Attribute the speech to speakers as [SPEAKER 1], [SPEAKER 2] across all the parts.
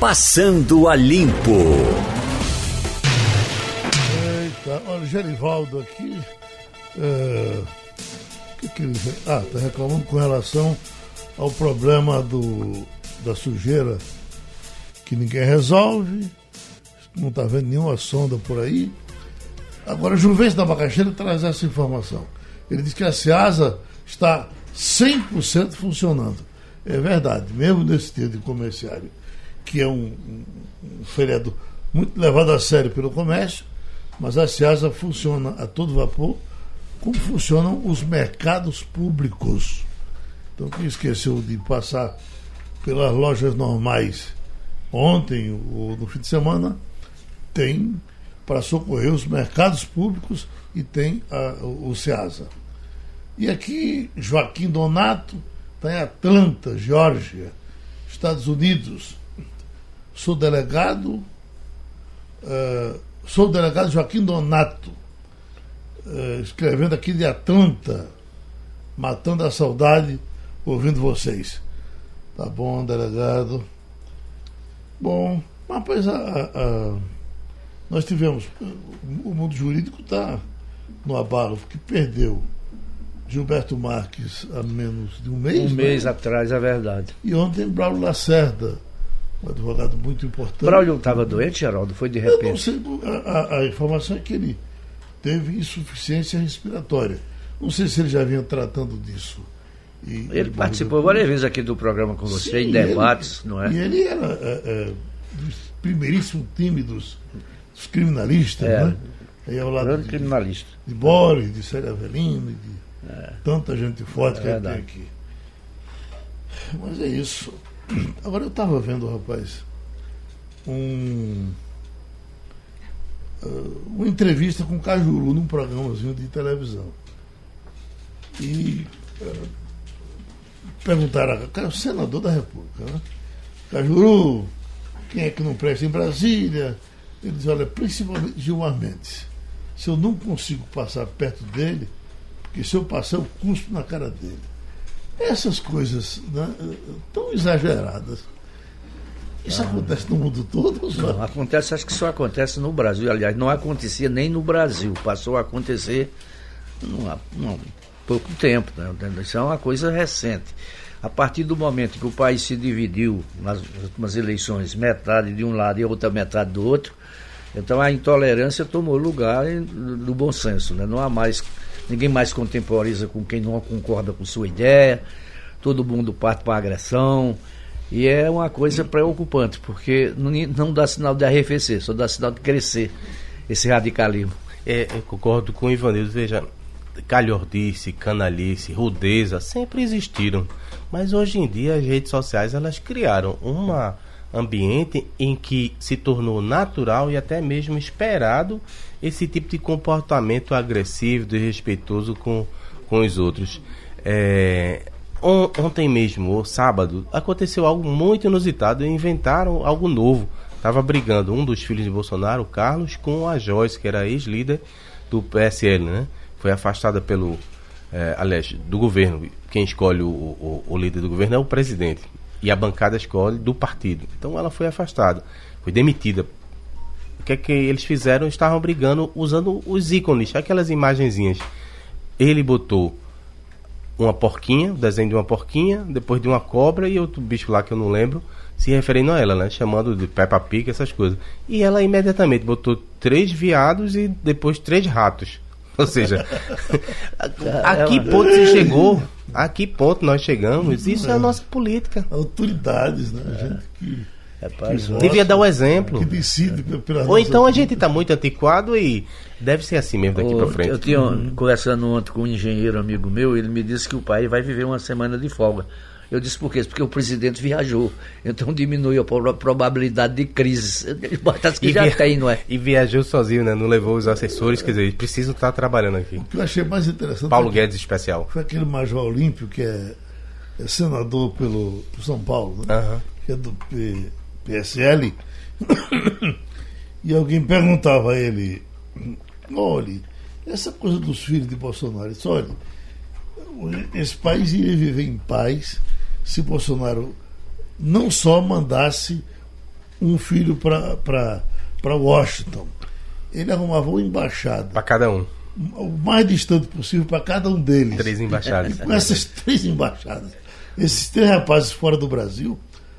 [SPEAKER 1] Passando a Limpo.
[SPEAKER 2] Eita, olha, o Gerivaldo aqui. É, que que ele, ah, está reclamando com relação ao problema do, da sujeira que ninguém resolve, não está vendo nenhuma sonda por aí. Agora, Juventus da Macaxeira traz essa informação. Ele diz que a SEASA está 100% funcionando. É verdade, mesmo nesse dia de comerciário, que é um, um, feriado muito levado a sério pelo comércio, mas a SEASA funciona a todo vapor, como funcionam os mercados públicos. Então, quem esqueceu de passar pelas lojas normais ontem ou no fim de semana, tem para socorrer os mercados públicos e tem a, o SEASA. E aqui, Joaquim Donato está em Atlanta, Geórgia, Estados Unidos. Sou delegado, uh, sou delegado Joaquim Donato, uh, escrevendo aqui de Atlanta, matando a saudade, ouvindo vocês. Tá bom, delegado. Bom, mas pois a, a, nós tivemos. O mundo jurídico está no abalo, que perdeu Gilberto Marques há menos de um mês.
[SPEAKER 3] Um mês né? atrás, é verdade.
[SPEAKER 2] E ontem Braulio Lacerda, um advogado muito importante.
[SPEAKER 3] Braulio estava doente, Geraldo? Foi de repente? Eu não
[SPEAKER 2] sei, a, a, informação é que ele teve insuficiência respiratória. Não sei se ele já vinha tratando disso.
[SPEAKER 3] E, ele participou várias vezes aqui do programa com você, Sim, em debates,
[SPEAKER 2] ele,
[SPEAKER 3] não é?
[SPEAKER 2] E ele era é, é, dos primeiríssimos time dos, dos criminalistas, é, né?
[SPEAKER 3] Aí ao lado de, criminalista.
[SPEAKER 2] de Boris, de Célia Avelino, de é. Tanta gente forte é que tem aqui. Mas é isso. Agora eu estava vendo, rapaz, um, uh, uma entrevista com o Cajuru num programazinho de televisão. E uh, perguntaram, o senador da República, né? Cajuru, quem é que não presta em Brasília? Ele diz, olha, principalmente Gilmar Mendes. Se eu não consigo passar perto dele, que se eu passar, eu cuspo na cara dele. Essas coisas né, tão exageradas. Isso ah, acontece no mundo todo?
[SPEAKER 3] Só? Não, acontece, acho que só acontece no Brasil. Aliás, não acontecia nem no Brasil. Passou a acontecer há pouco tempo. Né? Isso é uma coisa recente. A partir do momento que o país se dividiu nas últimas eleições, metade de um lado e outra metade do outro, então a intolerância tomou lugar do bom senso. Né? Não há mais ninguém mais contemporiza com quem não concorda com sua ideia, todo mundo parte para a agressão. E é uma coisa preocupante, porque não, dá sinal de arrefecer, só dá sinal de crescer esse radicalismo.
[SPEAKER 4] É, eu concordo com o Ivanildo, veja, calhordice, canalice, rudeza sempre existiram, mas hoje em dia as redes sociais elas criaram uma ambiente em que se tornou natural e até mesmo esperado esse tipo de comportamento agressivo, desrespeitoso com, com os outros. É, on, ontem mesmo, ou sábado, aconteceu algo muito inusitado e inventaram algo novo. Estava brigando um dos filhos de Bolsonaro, Carlos, com a Joyce, que era ex-líder do PSL, né? Foi afastada pelo, é, aliás, do governo. Quem escolhe o, o, o líder do governo é o presidente e a bancada escolhe do partido. Então ela foi afastada, foi demitida. O que é que eles fizeram? Estavam brigando usando os ícones, aquelas imagenzinhas. Ele botou uma porquinha, o desenho de uma porquinha, depois de uma cobra e outro bicho lá que eu não lembro, se referindo a ela, né? Chamando de Peppa Pig, essas coisas. E ela imediatamente botou três viados e depois três ratos. Ou seja, a que ponto se chegou? A que ponto nós chegamos? Isso é, a nossa política.
[SPEAKER 2] Autoridades, né? A gente que.
[SPEAKER 4] É, que Devia dar o um exemplo.
[SPEAKER 2] Que decide
[SPEAKER 4] pela Ou então a gente está muito antiquado e deve ser assim mesmo daqui para frente.
[SPEAKER 3] Eu tinha uhum. conversando ontem com um engenheiro amigo meu, ele me disse que o pai vai viver uma semana de folga. Eu disse por quê? Porque o presidente viajou. Então diminui a probabilidade de crises. Que e já via... tem, não é?
[SPEAKER 4] E viajou sozinho, né? Não levou os assessores, quer dizer, eles precisam estar trabalhando aqui. O
[SPEAKER 2] que eu achei mais interessante.
[SPEAKER 4] Paulo Guedes especial.
[SPEAKER 2] Foi aquele Major Olímpio, que é, é senador pelo por São Paulo, né? Uhum. que é do P, PSL. e alguém perguntava a ele: olha, essa coisa dos filhos de Bolsonaro, disse, olha, esse país iria viver em paz se Bolsonaro não só mandasse um filho para Washington. Ele arrumava uma embaixada.
[SPEAKER 4] Para cada um.
[SPEAKER 2] O mais distante possível para cada um deles.
[SPEAKER 4] Três embaixadas.
[SPEAKER 2] E com essas três embaixadas, esses três rapazes fora do Brasil,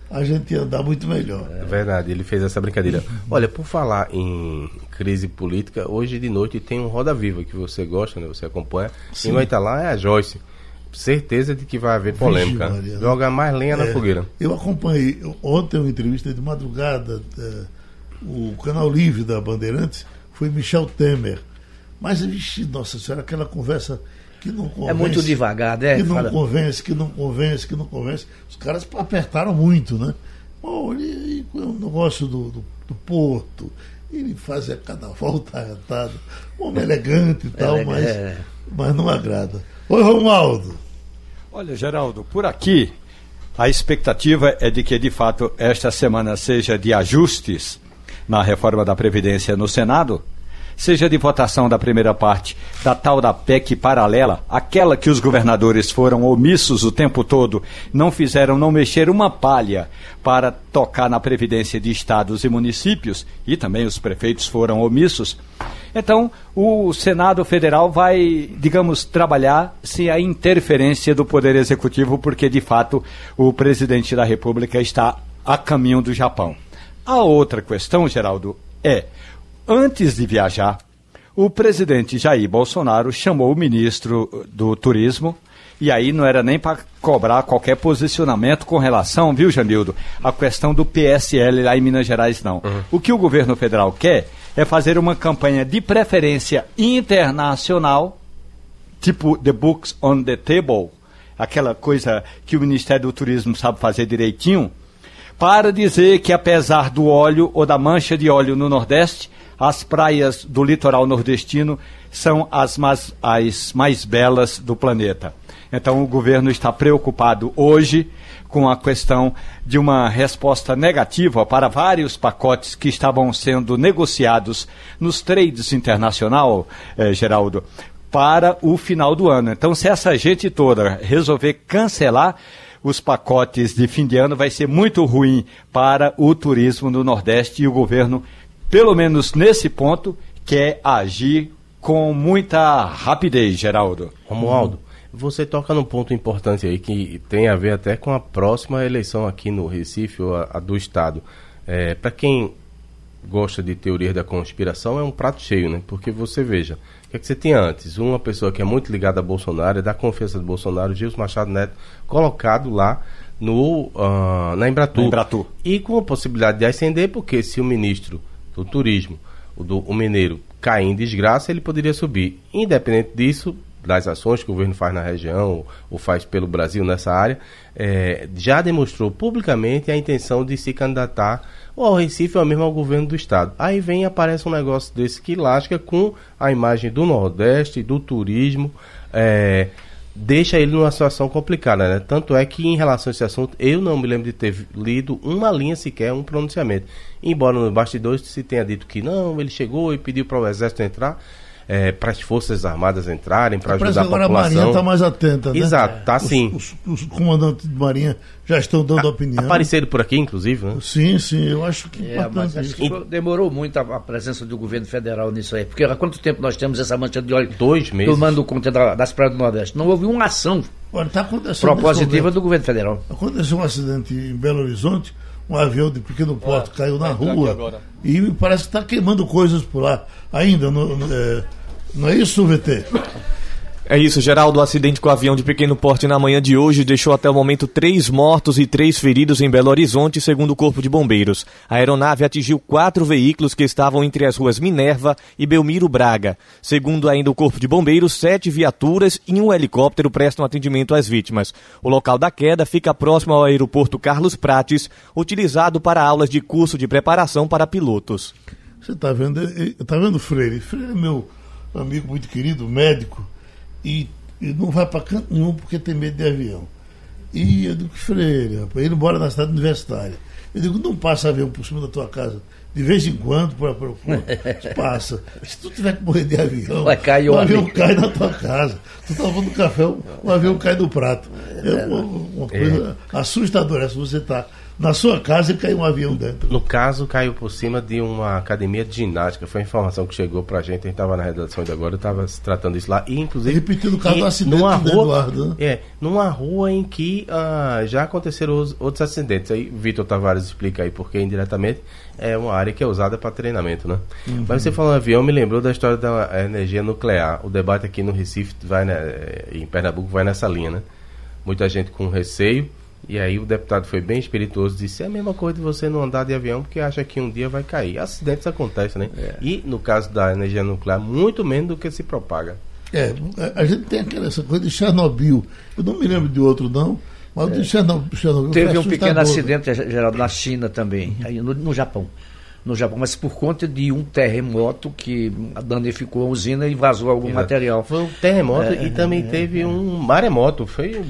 [SPEAKER 2] a gente ia andar muito melhor.
[SPEAKER 4] É verdade, ele fez essa brincadeira. Olha, por falar em crise política, hoje de noite tem um Roda Viva que você gosta, né? Você acompanha. Sim. Quem vai estar lá é a Joyce. Certeza de que vai haver polêmica. Vixe, Joga mais lenha é, na fogueira.
[SPEAKER 2] Eu acompanhei ontem uma entrevista de madrugada, é, o canal Livre da Bandeirantes foi Michel Temer. Mas, vixe, nossa senhora, aquela conversa que não convence.
[SPEAKER 3] É muito devagar, né?
[SPEAKER 2] Que não Fala... convence, que não convence, que não convence. Os caras apertaram muito, né? Olha, e, o negócio do, do, do, Porto, ele fazia cada volta arretada. Homem elegante e tal, é, mas, é. mas não agrada. Oi, Romualdo.
[SPEAKER 5] Olha, Geraldo, por aqui a expectativa é de que, de fato, esta semana seja de ajustes na reforma da Previdência no Senado seja de votação da primeira parte da tal da PEC paralela, aquela que os governadores foram omissos o tempo todo, não fizeram não mexer uma palha para tocar na previdência de estados e municípios, e também os prefeitos foram omissos. Então, o Senado Federal vai, digamos, trabalhar sem a interferência do Poder Executivo, porque de fato o presidente da República está a caminho do Japão. A outra questão, Geraldo, é Antes de viajar, o presidente Jair Bolsonaro chamou o ministro do Turismo, e aí não era nem para cobrar qualquer posicionamento com relação, viu, Jamildo, a questão do PSL lá em Minas Gerais, não. Uhum. O que o governo federal quer é fazer uma campanha de preferência internacional, tipo The Books on the Table, aquela coisa que o Ministério do Turismo sabe fazer direitinho, para dizer que apesar do óleo ou da mancha de óleo no Nordeste, as praias do litoral nordestino são as mais, as mais belas do planeta. Então, o governo está preocupado hoje com a questão de uma resposta negativa para vários pacotes que estavam sendo negociados nos trades internacional, eh, Geraldo, para o final do ano. Então, se essa gente toda resolver cancelar os pacotes de fim de ano, vai ser muito ruim para o turismo no Nordeste e o governo pelo menos nesse ponto, quer agir com muita rapidez, Geraldo.
[SPEAKER 4] Romualdo, você toca num ponto importante aí que tem a ver até com a próxima eleição aqui no Recife, ou a, a do Estado. É, Para quem gosta de teoria da conspiração, é um prato cheio, né? Porque você veja, o que, é que você tinha antes? Uma pessoa que é muito ligada a Bolsonaro, é da confiança de Bolsonaro, Gilson Machado Neto, colocado lá no, uh, na Embratur. na Embratur. E com a possibilidade de ascender, porque se o ministro do turismo, o, do, o mineiro cair em desgraça, ele poderia subir. Independente disso, das ações que o governo faz na região ou faz pelo Brasil nessa área, é, já demonstrou publicamente a intenção de se candidatar ou ao Recife ou mesmo ao governo do estado. Aí vem aparece um negócio desse que lasca com a imagem do Nordeste, do turismo, é, deixa ele numa situação complicada, né? Tanto é que em relação a esse assunto, eu não me lembro de ter lido uma linha sequer, um pronunciamento. Embora no bastidores se tenha dito que não, ele chegou e pediu para o exército entrar, é, para as Forças Armadas entrarem, para ajudar a população. Agora a Marinha
[SPEAKER 2] está mais atenta, né?
[SPEAKER 4] Exato, tá sim.
[SPEAKER 2] Os, os, os, comandantes de Marinha já estão dando a, opinião.
[SPEAKER 4] Apareceram por aqui, inclusive, né?
[SPEAKER 2] Sim, sim, eu acho que
[SPEAKER 3] é, mas acho que demorou muito a, a, presença do governo federal nisso aí, porque há quanto tempo nós temos essa mancha de óleo?
[SPEAKER 4] Dois meses.
[SPEAKER 3] Tomando conta da, das praias do Nordeste. Não houve uma ação Olha, tá propositiva do governo federal.
[SPEAKER 2] Aconteceu um acidente em Belo Horizonte, um avião de pequeno porte caiu na rua e parece que está queimando coisas por lá ainda. No, no, é, não é isso, VT?
[SPEAKER 6] É isso, Geraldo. O acidente com o avião de pequeno porte na manhã de hoje deixou até o momento três mortos e três feridos em Belo Horizonte, segundo o Corpo de Bombeiros. A aeronave atingiu quatro veículos que estavam entre as ruas Minerva e Belmiro Braga. Segundo ainda o Corpo de Bombeiros, sete viaturas e um helicóptero prestam atendimento às vítimas. O local da queda fica próximo ao aeroporto Carlos Prates, utilizado para aulas de curso de preparação para pilotos.
[SPEAKER 2] Você está vendo, tá vendo Freire? Freire é meu amigo muito querido, médico e, e não vai para canto nenhum porque tem medo de avião. E eu digo, Freire, rapaz, ele mora na cidade universitária. Eu digo, não passa avião por cima da tua casa. De vez em quando, para passa. Se tu tiver que morrer de avião,
[SPEAKER 3] Vai cair
[SPEAKER 2] o avião cai na tua casa. Tu tá tomando café, o avião cai do prato. É uma, uma coisa assustadora. Se você está na sua casa e caiu um avião dentro.
[SPEAKER 4] No caso, caiu por cima de uma academia de ginástica. Foi a informação que chegou pra gente. A gente estava na redação de agora, estava se tratando isso lá. E, inclusive.
[SPEAKER 2] Repetindo o caso do acidente
[SPEAKER 4] numa
[SPEAKER 2] do
[SPEAKER 4] rua,
[SPEAKER 2] Eduardo, né?
[SPEAKER 4] É, numa rua em que ah, já aconteceram os- outros acidentes. Aí, Vitor Tavares explica aí porque indiretamente é uma área que é usada para treinamento, né?
[SPEAKER 2] Uhum.
[SPEAKER 4] Mas você falou avião, me lembrou da história da energia nuclear. O debate aqui no Recife, vai né, em Pernambuco, vai nessa linha, né? Muita gente com receio. E aí o deputado foi bem espirituoso, disse, é a mesma coisa de você não andar de avião porque acha que um dia vai cair. Acidentes acontecem, né?
[SPEAKER 2] É.
[SPEAKER 4] E no caso da energia nuclear, muito menos do que se propaga.
[SPEAKER 2] É, a gente tem aquela essa coisa de Chernobyl. Eu não me lembro de outro, não, mas o de Chernobyl, Chernobyl
[SPEAKER 3] Teve um pequeno
[SPEAKER 2] né?
[SPEAKER 3] acidente, Geraldo, na China também, aí no, no Japão. No Japão, mas por conta de um terremoto que danificou a usina e vazou algum material.
[SPEAKER 4] Foi um terremoto e também teve um maremoto. Foi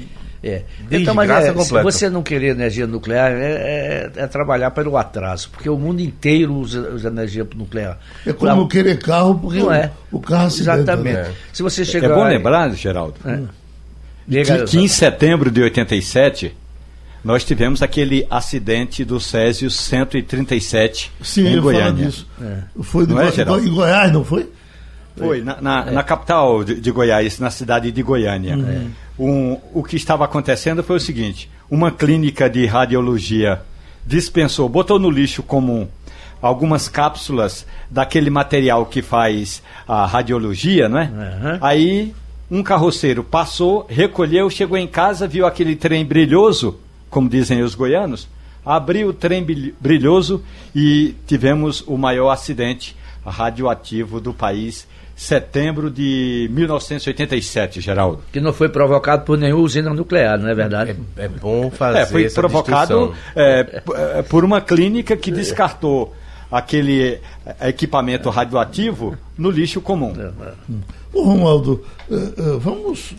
[SPEAKER 3] É. Então, mas é, se você não querer energia nuclear, é, é- é trabalhar pelo atraso, porque o mundo inteiro usa, usa energia nuclear.
[SPEAKER 2] É como eu querer carro, porque
[SPEAKER 3] Não
[SPEAKER 2] o,
[SPEAKER 3] é.
[SPEAKER 2] o carro
[SPEAKER 3] Exatamente.
[SPEAKER 2] né?
[SPEAKER 3] Se você
[SPEAKER 5] É
[SPEAKER 3] chegar.
[SPEAKER 5] bom lembrar, Geraldo,
[SPEAKER 3] Diga-
[SPEAKER 5] que, que em setembro de 87 nós tivemos aquele acidente do Césio 137
[SPEAKER 2] Sim,
[SPEAKER 5] em Goiânia.
[SPEAKER 2] disso. Foi
[SPEAKER 5] Não é, Geraldo?
[SPEAKER 2] em Goiás, não foi?
[SPEAKER 5] Foi, na, na- na capital de, de Goiás, na cidade de Goiânia. Um, o que estava acontecendo foi o seguinte: uma clínica de radiologia dispensou, botou no lixo comum algumas cápsulas daquele material que faz a radiologia, não é?
[SPEAKER 3] Aham.
[SPEAKER 5] Aí um carroceiro passou, recolheu, chegou em casa, viu aquele trem brilhoso, como dizem os goianos, abriu o trem brilh- brilhoso e tivemos o maior acidente radioativo do país, setembro de 1987, Geraldo.
[SPEAKER 3] Que não foi provocado por nenhuma usina nuclear, não é verdade?
[SPEAKER 4] É, é bom fazer
[SPEAKER 5] É, foi
[SPEAKER 4] essa
[SPEAKER 5] provocado é, é, por uma clínica que descartou aquele é, equipamento radioativo no lixo comum.
[SPEAKER 2] Ô Romualdo, eh, eh, vamos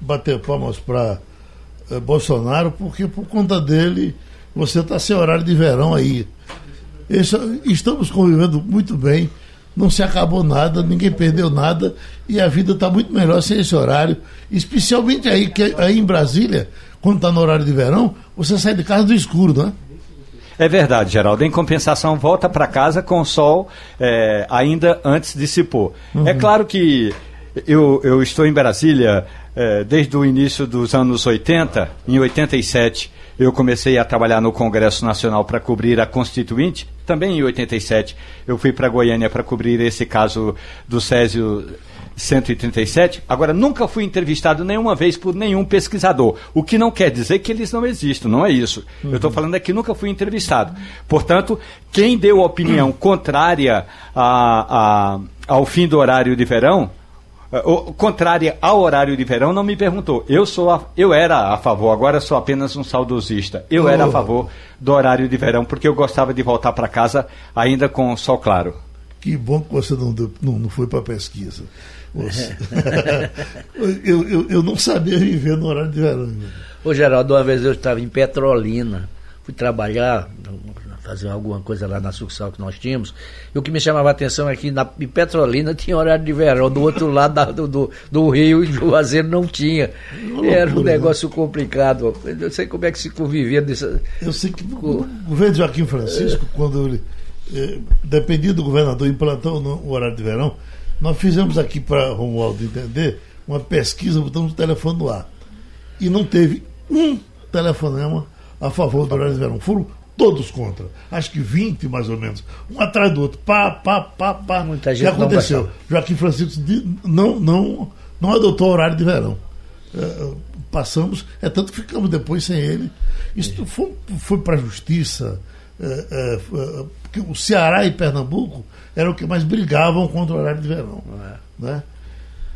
[SPEAKER 2] bater palmas para Bolsonaro, porque por conta dele você está sem horário de verão aí. Estamos convivendo muito bem, não se acabou nada, ninguém perdeu nada e a vida está muito melhor sem esse horário. Especialmente aí, que aí em Brasília, quando está no horário de verão, você sai de casa do escuro, não é?
[SPEAKER 5] É verdade, Geraldo. Em compensação, volta para casa com o sol é, ainda antes de se pôr. É claro que eu, eu estou em Brasília é, desde o início dos anos 80. Em 87, eu comecei a trabalhar no Congresso Nacional para cobrir a Constituinte. Também em 87, eu fui para Goiânia para cobrir esse caso do Césio 137. Agora, nunca fui entrevistado nenhuma vez por nenhum pesquisador. O que não quer dizer que eles não existam, não é isso. Eu estou falando é que nunca fui entrevistado. Portanto, quem deu opinião contrária a- a- ao fim do horário de verão, contrária ao horário de verão, não me perguntou. Eu sou a- eu era a favor, agora sou apenas um saudosista. Eu era a
[SPEAKER 2] Oh.
[SPEAKER 5] favor do horário de verão, porque eu gostava de voltar para casa ainda com o sol claro.
[SPEAKER 2] Que bom que você não, deu- não, não foi para pesquisa. Você- eu, eu, eu não sabia viver no horário de verão.
[SPEAKER 3] Ô Geraldo, uma vez eu estava em Petrolina, fui trabalhar, fazer alguma coisa lá na sucursal que nós tínhamos, e o que me chamava a atenção é que na, em Petrolina tinha horário de verão, do outro lado da- do, do, do rio, em Juazeiro não tinha. Era um
[SPEAKER 2] loucura, né?
[SPEAKER 3] negócio complicado. Eu não sei como é que se convivia nisso.
[SPEAKER 2] Eu sei que o governo de Joaquim Francisco, quando ele eh, dependia do governador, implantou no o horário de verão, nós fizemos aqui para Romualdo entender uma pesquisa, botamos o telefone no ar. E não teve um telefonema a favor do horário de verão. Foram todos contra. Acho que 20 mais ou menos. Um atrás do outro. Pá, pá, pá, pá.
[SPEAKER 3] Muita gente não
[SPEAKER 2] aconteceu? Joaquim Francisco não, não, não adotou horário de verão. Eh, passamos, é tanto que ficamos depois sem ele. Isso foi, foi para a justiça. eh, eh, eh, porque o Ceará e Pernambuco eram os que mais brigavam contra o horário de verão. Né?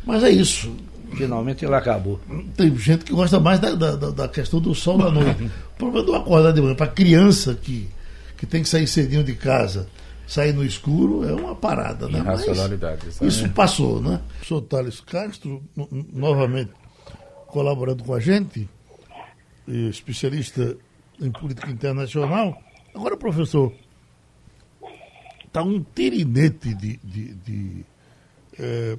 [SPEAKER 2] Mas é isso.
[SPEAKER 3] Finalmente ele acabou.
[SPEAKER 2] Tem gente que gosta mais da, da, da- questão do sol da noite. O problema do acordar de manhã, para criança que, que tem que sair cedinho de casa, sair no escuro, é uma parada. Né?
[SPEAKER 4] Irracionalidade, sabe?
[SPEAKER 2] isso passou, né? Sou Thales Castro, no- no- novamente colaborando com a gente, especialista em política internacional. Agora, professor, está um tirinete de, de, de, eh,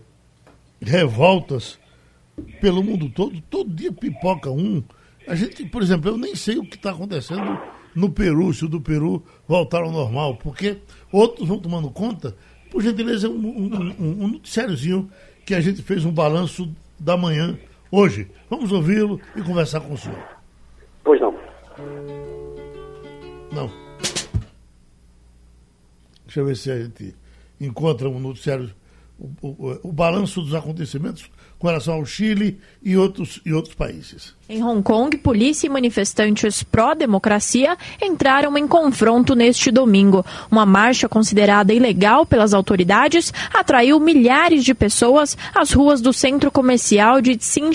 [SPEAKER 2] revoltas pelo mundo todo. Todo dia pipoca um A gente, por exemplo, eu nem sei o que está acontecendo no Peru, se o do Peru voltar ao normal, porque outros vão tomando conta. Por gentileza, um, um, um, um noticiáriozinho que a gente fez um balanço da manhã hoje. Vamos ouvi-lo e conversar com o senhor.
[SPEAKER 7] Pois não.
[SPEAKER 2] Não. Deixa eu ver se a gente encontra um noticiário, o, o, o balanço dos acontecimentos com relação ao Chile e outros, e outros países.
[SPEAKER 8] Em Hong Kong, polícia e manifestantes pró-democracia entraram em confronto neste domingo. Uma marcha considerada ilegal pelas autoridades atraiu milhares de pessoas às ruas do centro comercial de Tsin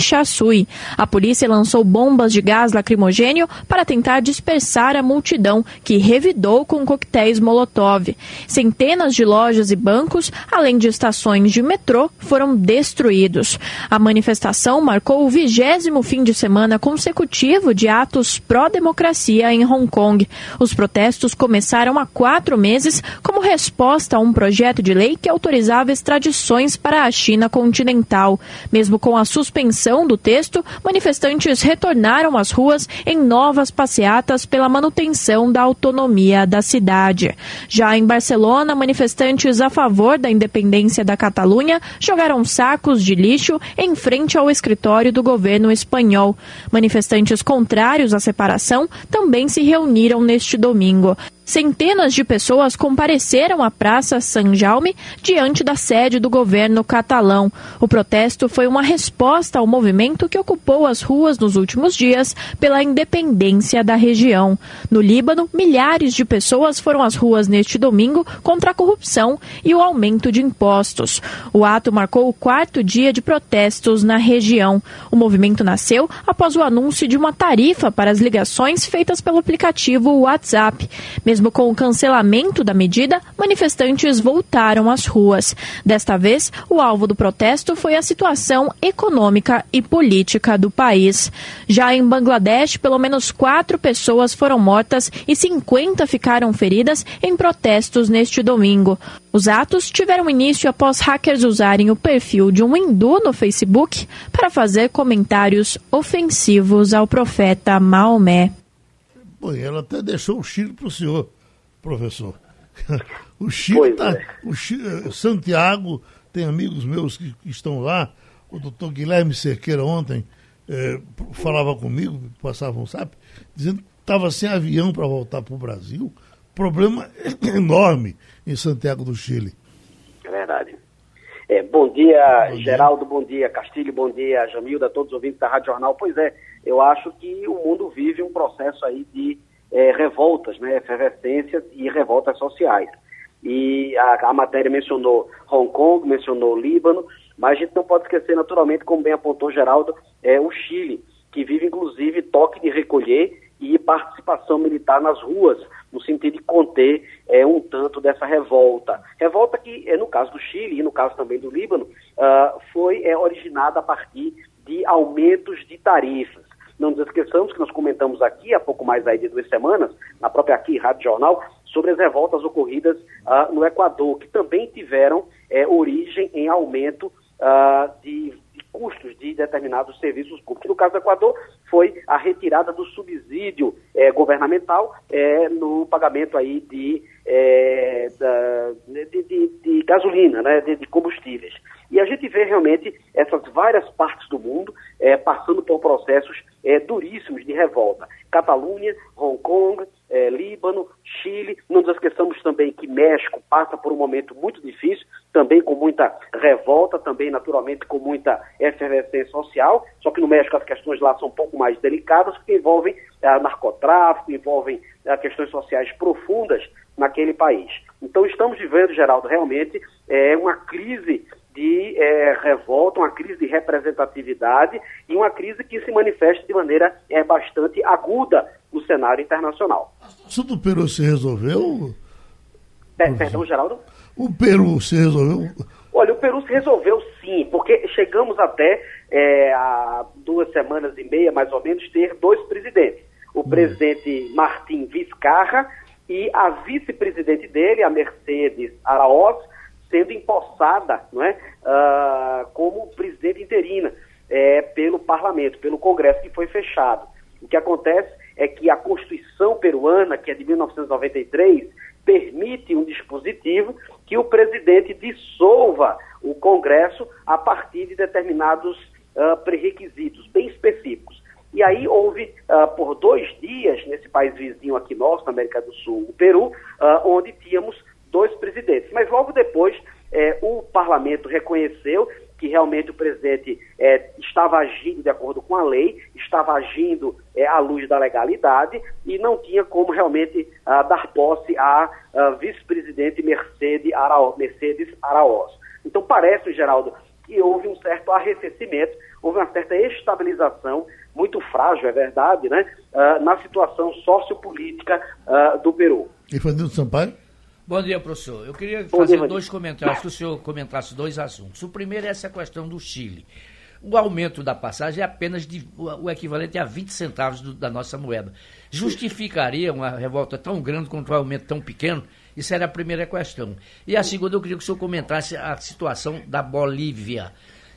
[SPEAKER 8] A polícia lançou bombas de gás lacrimogênio para tentar dispersar a multidão, que revidou com coquetéis Molotov. Centenas de lojas e bancos, além de estações de metrô, foram destruídos. A manifestação marcou o vigésimo fim de semana semana consecutivo de atos pró-democracia em Hong Kong. Os protestos começaram há quatro meses como resposta a um projeto de lei que autorizava extradições para a China continental. Mesmo com a suspensão do texto, manifestantes retornaram às ruas em novas passeatas pela manutenção da autonomia da cidade. Já em Barcelona, manifestantes a favor da independência da Catalunha jogaram sacos de lixo em frente ao escritório do governo espanhol. Manifestantes contrários à separação também se reuniram neste domingo centenas de pessoas compareceram à Praça San Jaume diante da sede do governo catalão. O protesto foi uma resposta ao movimento que ocupou as ruas nos últimos dias pela independência da região. No Líbano, milhares de pessoas foram às ruas neste domingo contra a corrupção e o aumento de impostos. O ato marcou o quarto dia de protestos na região. O movimento nasceu após o anúncio de uma tarifa para as ligações feitas pelo aplicativo WhatsApp. Mesmo mesmo com o cancelamento da medida, manifestantes voltaram às ruas. Desta vez, o alvo do protesto foi a situação econômica e política do país. Já em Bangladesh, pelo menos quatro pessoas foram mortas e 50 ficaram feridas em protestos neste domingo. Os atos tiveram início após hackers usarem o perfil de um hindu no Facebook para fazer comentários ofensivos ao profeta Maomé.
[SPEAKER 2] Bom, ela até deixou o Chile para o senhor, professor. O Chile está. É. O Chile, eh, Santiago, tem amigos meus que, que, estão lá. O doutor Guilherme Cerqueira ontem eh, falava comigo, passava um SAP, dizendo que estava sem avião para voltar para o Brasil. Problema enorme em Santiago do Chile.
[SPEAKER 7] É verdade. É, bom, dia, bom dia, Geraldo, bom dia, Castilho, bom dia, Jamilda, todos os ouvintes da Rádio Jornal. Pois é, eu acho que o mundo vive um processo aí de é, revoltas, né, efervescências e revoltas sociais. E a, a, matéria mencionou Hong Kong, mencionou Líbano, mas a gente não pode esquecer, naturalmente, como bem apontou Geraldo, é o Chile, que vive inclusive toque de recolher e participação militar nas ruas, no sentido de conter é, um tanto dessa revolta. Revolta que, é, no caso do Chile e no caso também do Líbano, uh, foi é, originada a partir de aumentos de tarifas. Não nos esqueçamos que nós comentamos aqui há pouco mais aí de duas semanas, na própria aqui Rádio Jornal, sobre as revoltas ocorridas uh, no Equador, que também tiveram origem em aumento uh, de, de, custos de determinados serviços públicos. No caso do Equador, foi a retirada do subsídio é, governamental é, no pagamento aí de, é, da, de, de, de, gasolina, né, de, combustíveis. E a gente vê realmente essas várias partes do mundo passando por processos duríssimos de revolta. Catalunha, Hong Kong, Líbano, Chile. Não nos esqueçamos também que México passa por um momento muito difícil, também com muita revolta, também naturalmente com muita efervescência social. Só que no México as questões lá são um pouco mais delicadas, porque envolvem é, narcotráfico, envolvem é, questões sociais profundas naquele país. Então estamos vivendo, Geraldo, realmente é, uma crise de é, revolta, uma crise de representatividade e uma crise que se manifesta de maneira é, bastante aguda no cenário internacional.
[SPEAKER 2] O do Peru se resolveu?
[SPEAKER 7] Perdão, Geraldo?
[SPEAKER 2] O Peru se resolveu?
[SPEAKER 7] Olha, o Peru se resolveu sim, porque chegamos até é, há duas semanas e meia, mais ou menos, ter dois presidentes. O hum. presidente Martim Vizcarra e a vice-presidente dele, a Mercedes Araoz, sendo empossada não é, uh, como presidente interina é, pelo parlamento, pelo Congresso, que foi fechado. O que acontece é que a Constituição peruana, que é de 1993, permite um dispositivo que o presidente dissolva o Congresso a partir de determinados uh, pré-requisitos bem específicos. E aí houve, uh, por dois dias, nesse país vizinho aqui nosso, na América do Sul, o Peru, uh, onde tínhamos dois presidentes. Mas logo depois, eh, o parlamento reconheceu que realmente o presidente eh, estava agindo de acordo com a lei, estava agindo eh, à luz da legalidade e não tinha como realmente dar posse à vice-presidente Mercedes, Arao, Mercedes. Então parece, Geraldo, que houve um certo arrefecimento, houve uma certa estabilização, muito frágil, é verdade, né, uh, na situação sociopolítica uh, do Peru.
[SPEAKER 2] E Fernando Sampaio?
[SPEAKER 3] Bom dia, professor. Eu queria Bom fazer dia, dois comentários, que o senhor comentasse dois assuntos. O primeiro é essa questão do Chile. O aumento da passagem é apenas de, o equivalente a 20 centavos do, da nossa moeda. Justificaria uma revolta tão grande contra um aumento tão pequeno? Isso era a primeira questão. E a segunda, eu queria que o senhor comentasse a situação da Bolívia.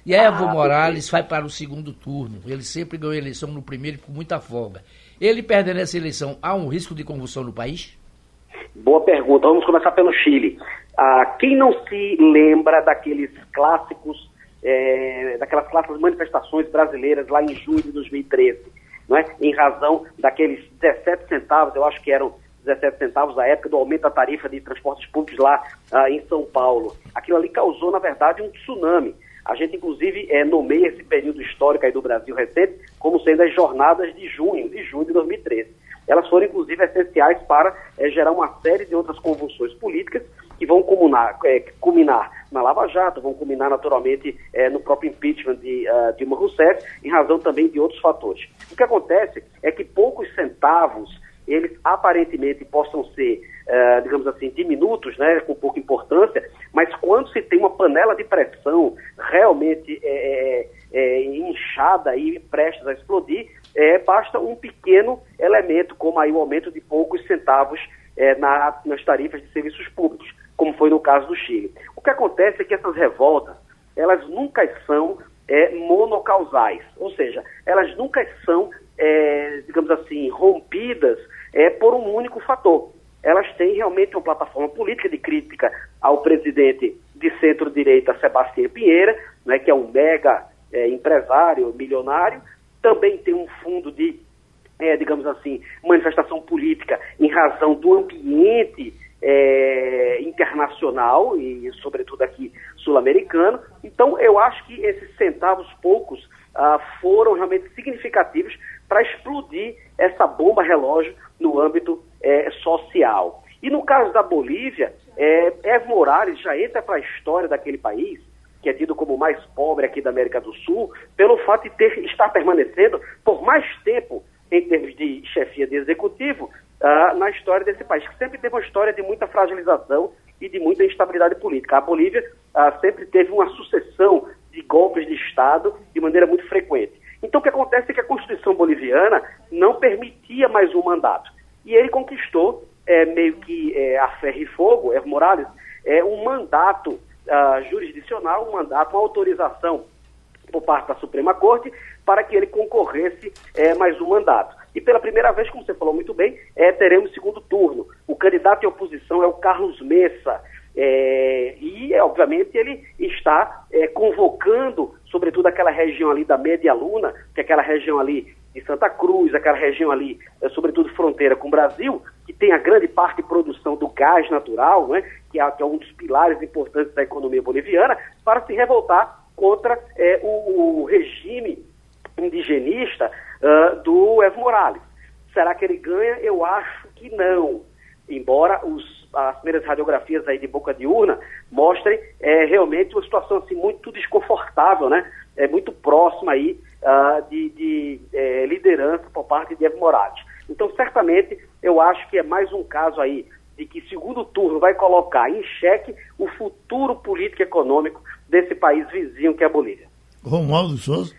[SPEAKER 3] E Evo ah, Morales vai para o segundo turno. Ele sempre ganhou a eleição no primeiro com muita folga. Ele perdendo essa eleição, há um risco de convulsão no país?
[SPEAKER 7] Boa pergunta. Vamos começar pelo Chile. Ah, quem não se lembra daqueles clássicos, é, daquelas clássicas manifestações brasileiras lá em julho de 2013, não é? em razão daqueles 17 centavos, eu acho que eram 17 centavos da época do aumento da tarifa de transportes públicos lá ah, em São Paulo. Aquilo ali causou, na verdade, um tsunami. A gente, inclusive, é, nomeia esse período histórico aí do Brasil recente como sendo as jornadas de junho, de junho de 2013. Elas foram, inclusive, essenciais para é, gerar uma série de outras convulsões políticas que vão culminar, é, culminar na Lava Jato, vão culminar naturalmente é, no próprio impeachment de uh, Dilma Rousseff, em razão também de outros fatores. O que acontece é que poucos centavos eles aparentemente possam ser, uh, digamos assim, diminutos, né, com pouca importância, mas quando se tem uma panela de pressão realmente é, é, inchada e prestes a explodir, é, basta um pequeno elemento, como aí o aumento de poucos centavos na, nas tarifas de serviços públicos, como foi no caso do Chile. O que acontece é que essas revoltas, elas nunca são monocausais, ou seja, elas nunca são, é, digamos assim, rompidas um único fator. Elas têm realmente uma plataforma política de crítica ao presidente de centro-direita, Sebastião Pinheira, né, que é um mega é, empresário, milionário, também tem um fundo de, é, digamos assim, manifestação política em razão do ambiente é, internacional e, sobretudo, aqui sul-americano. Então, eu acho que esses centavos poucos ah, foram realmente significativos para explodir essa bomba relógio no âmbito é, social. E no caso da Bolívia, é, Evo Morales já entra para a história daquele país, que é tido como o mais pobre aqui da América do Sul, pelo fato de ter, estar permanecendo por mais tempo em termos de chefia de executivo uh, na história desse país, que sempre teve uma história de muita fragilização e de muita instabilidade política. A Bolívia uh, sempre teve uma sucessão de golpes de Estado de maneira muito frequente. Então, o que acontece é que a Constituição boliviana não permitia mais um mandato. E ele conquistou, é, meio que é, a ferro e fogo, Evo Morales, é, um mandato uh, jurisdicional, um mandato, uma autorização por parte da Suprema Corte para que ele concorresse é, mais um mandato. E pela primeira vez, como você falou muito bem, é, teremos segundo turno. O candidato em oposição é o Carlos Messa. É, e, obviamente, ele está é, convocando, sobretudo, aquela região ali da Média Luna, que é aquela região ali de Santa Cruz, aquela região ali, é, sobretudo, fronteira com o Brasil, que tem a grande parte de produção do gás natural, né, que, é, que é um dos pilares importantes da economia boliviana, para se revoltar contra é, o, o, regime indigenista uh, do Evo Morales. Será que ele ganha? Eu acho que não. Embora os as primeiras radiografias aí de boca de urna mostrem é, realmente uma situação assim muito desconfortável, né? É muito próxima aí uh, de, de é, liderança por parte de Evo Morales. Então, certamente, eu acho que é mais um caso aí de que segundo turno vai colocar em xeque o futuro político e econômico desse país vizinho que é a Bolívia.
[SPEAKER 2] Romualdo Souza.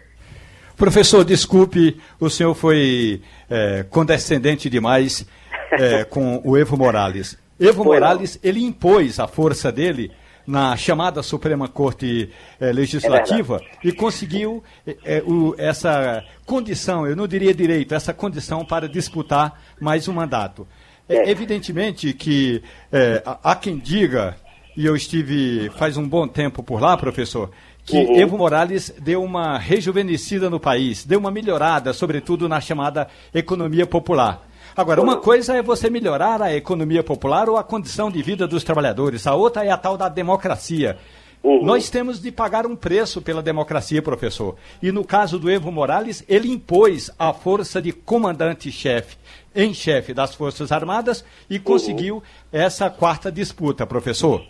[SPEAKER 5] Professor, desculpe, o senhor foi é, condescendente demais é, com o Evo Morales. Evo Morales, ele impôs a força dele na chamada Suprema Corte eh, Legislativa
[SPEAKER 7] É
[SPEAKER 5] e conseguiu eh, eh, o- essa condição, eu não diria direito, essa condição para disputar mais um mandato. É,
[SPEAKER 7] É.
[SPEAKER 5] evidentemente que eh, há há quem diga, e eu estive faz um bom tempo por lá, professor, que
[SPEAKER 7] Uhum.
[SPEAKER 5] Evo Morales deu uma rejuvenescida no país, deu uma melhorada, sobretudo na chamada economia popular. Agora, uma coisa é você melhorar a economia popular ou a condição de vida dos trabalhadores, a outra é a tal da democracia.
[SPEAKER 7] Uhum.
[SPEAKER 5] Nós temos de pagar um preço pela democracia, professor. E no caso do Evo Morales, ele impôs a força de comandante-chefe em chefe das Forças Armadas e conseguiu essa quarta disputa, professor.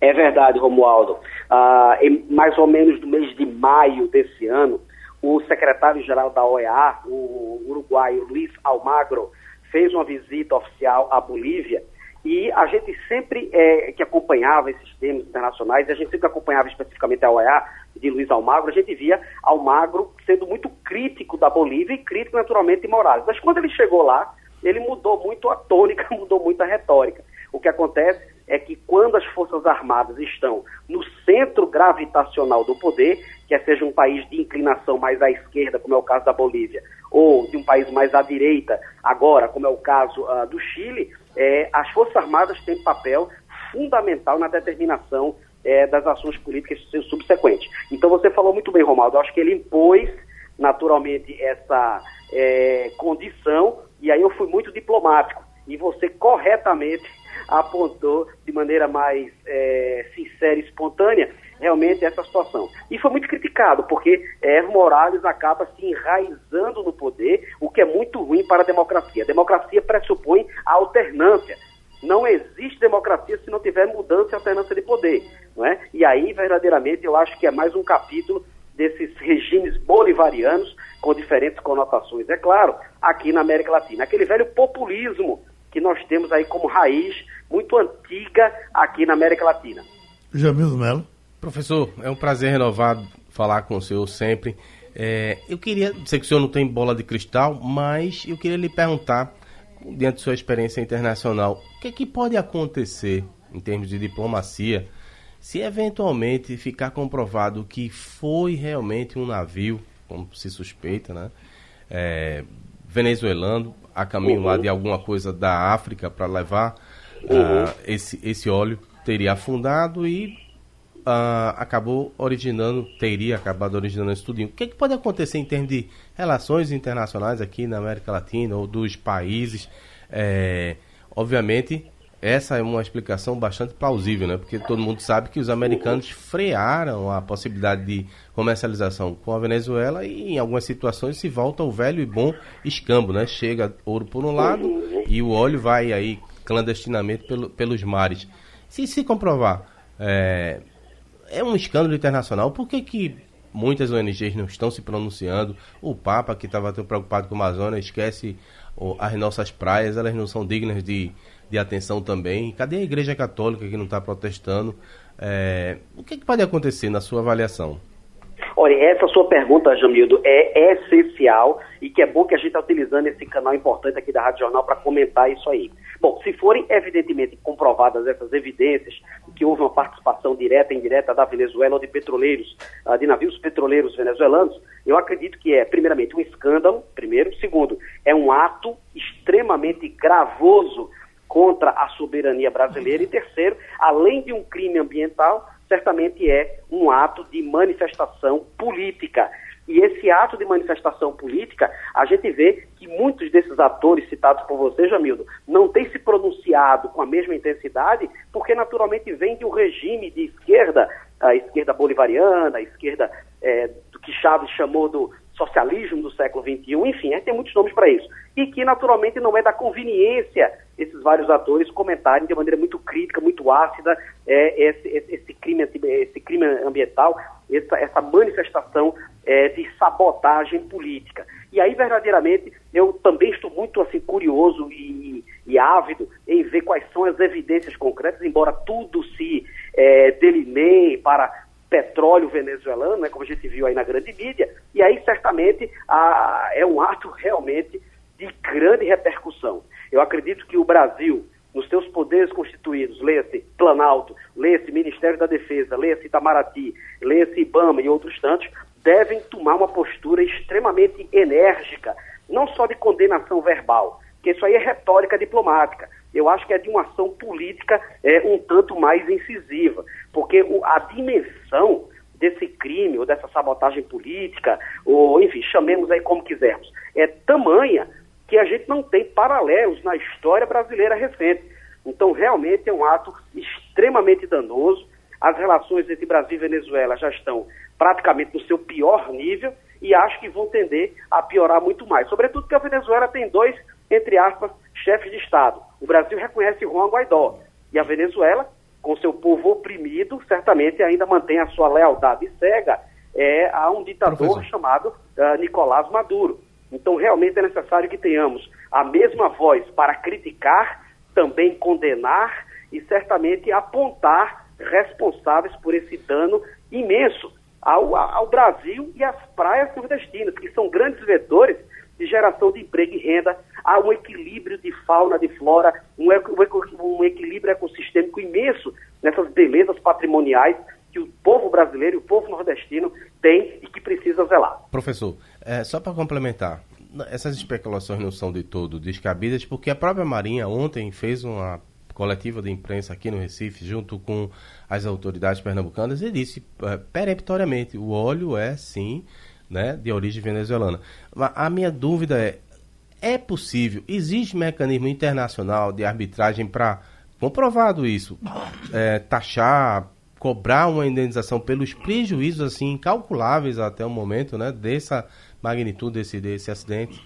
[SPEAKER 7] É verdade, Romualdo. Ah, em mais ou menos no mês de maio desse ano, o secretário-geral da OEA, o uruguaio Luiz Almagro, fez uma visita oficial à Bolívia e a gente sempre eh, que acompanhava esses temas internacionais, a gente sempre acompanhava especificamente a OEA de Luiz Almagro, a gente via Almagro sendo muito crítico da Bolívia e crítico naturalmente de Morales. Mas quando ele chegou lá, ele mudou muito a tônica, mudou muito a retórica. O que acontece é que quando as Forças Armadas estão no centro gravitacional do poder, quer seja um país de inclinação mais à esquerda, como é o caso da Bolívia, ou de um país mais à direita, agora, como é o caso ah, do Chile, eh, as Forças Armadas têm papel fundamental na determinação eh, das ações políticas subsequentes. Então você falou muito bem, Romaldo, acho que ele impôs naturalmente essa eh, condição, e aí eu fui muito diplomático, e você corretamente apontou de maneira mais sincera e espontânea realmente essa situação. E foi muito criticado, porque Evo Morales acaba se enraizando no poder, o que é muito ruim para a democracia. A democracia pressupõe a alternância. Não existe democracia se não tiver mudança e alternância de poder. Não é? E aí, verdadeiramente, eu acho que é mais um capítulo desses regimes bolivarianos com diferentes conotações. É claro, aqui na América Latina. Aquele velho populismo que nós temos aí como raiz muito antiga aqui na América Latina.
[SPEAKER 2] Jamil Melo.
[SPEAKER 4] Professor, é um prazer renovado falar com o senhor sempre. É, eu queria, sei que o senhor não tem bola de cristal, mas eu queria lhe perguntar, diante de sua experiência internacional, o que, é que pode acontecer em termos de diplomacia se eventualmente ficar comprovado que foi realmente um navio, como se suspeita, né? É, venezuelano, a caminho lá de alguma coisa da África para levar ah, esse, esse óleo, teria afundado e ah, acabou originando, teria acabado originando esse tudinho. O que, é que pode acontecer em termos de relações internacionais aqui na América Latina ou dos países? É, obviamente, essa é uma explicação bastante plausível, né? Porque todo mundo sabe que os americanos frearam a possibilidade de comercialização com a Venezuela e em algumas situações se volta o velho e bom escambo, né? Chega ouro por um lado e o óleo vai aí clandestinamente pelo, pelos mares. Se se comprovar é, é um escândalo internacional. Por que, que muitas ONGs não estão se pronunciando? O Papa, que estava tão preocupado com a Amazônia, esquece oh, as nossas praias, elas não são dignas de, de atenção também. Cadê a Igreja Católica que não está protestando? É, o que, que pode acontecer na sua avaliação?
[SPEAKER 7] Olha, essa sua pergunta, Jamildo, é essencial e que é bom que a gente está utilizando esse canal importante aqui da Rádio Jornal para comentar isso aí. Bom, se forem evidentemente comprovadas essas evidências que houve uma participação direta e indireta da Venezuela ou de petroleiros, ah, de navios petroleiros venezuelanos, eu acredito que é, primeiramente, um escândalo, primeiro. Segundo, é um ato extremamente gravoso contra a soberania brasileira. E terceiro, além de um crime ambiental, certamente é um ato de manifestação política. E esse ato de manifestação política, a gente vê que muitos desses atores citados por você, Jamildo, não têm se pronunciado com a mesma intensidade, porque naturalmente vem de um regime de esquerda, a esquerda bolivariana, a esquerda é, do que Chaves chamou do socialismo do século XXI, enfim, é, tem muitos nomes para isso. E que naturalmente não é da conveniência esses vários atores comentarem de maneira muito crítica, muito ácida, é, esse, esse, crime, esse crime ambiental, essa, essa manifestação é, de sabotagem política. E aí, verdadeiramente, eu também estou muito assim, curioso e, e ávido em ver quais são as evidências concretas, embora tudo se é, delineie para petróleo venezuelano, né, como a gente viu aí na grande mídia, e aí certamente a, é um ato realmente de grande repercussão. Eu acredito que o Brasil, nos seus poderes constituídos, leia-se Planalto, lê-se Ministério da Defesa, lê-se Itamaraty, lê-se IBAMA e outros tantos, devem tomar uma postura extremamente enérgica, não só de condenação verbal, que isso aí é retórica diplomática. Eu acho que é de uma ação política é, um tanto mais incisiva, porque o, a dimensão desse crime ou dessa sabotagem política, ou enfim, chamemos aí como quisermos, é tamanha que a gente não tem paralelos na história brasileira recente. Então, realmente é um ato extremamente danoso. As relações entre Brasil e Venezuela já estão praticamente no seu pior nível e acho que vão tender a piorar muito mais. Sobretudo porque a Venezuela tem dois, entre aspas, chefes de Estado. O Brasil reconhece Juan Guaidó e a Venezuela, com seu povo oprimido, certamente ainda mantém a sua lealdade cega é, a um ditador Professor. chamado uh, Nicolás Maduro. Então, realmente é necessário que tenhamos a mesma voz para criticar, também condenar e certamente apontar responsáveis por esse dano imenso ao, ao Brasil e às praias nordestinas, que são grandes vetores de geração de emprego e renda, há um equilíbrio de fauna, de flora, um, um equilíbrio ecossistêmico imenso nessas belezas patrimoniais que o povo brasileiro e o povo nordestino tem e que precisa zelar.
[SPEAKER 4] Professor, é, só para complementar, essas especulações não são de todo descabidas, porque a própria Marinha ontem fez uma coletiva de imprensa aqui no Recife, junto com as autoridades pernambucanas, e disse é, peremptoriamente: o óleo é sim né, de origem venezuelana. A minha dúvida é: é possível, existe mecanismo internacional de arbitragem para, comprovado isso, é, taxar, cobrar uma indenização pelos prejuízos assim incalculáveis até o momento, né, dessa magnitude desse, desse acidente?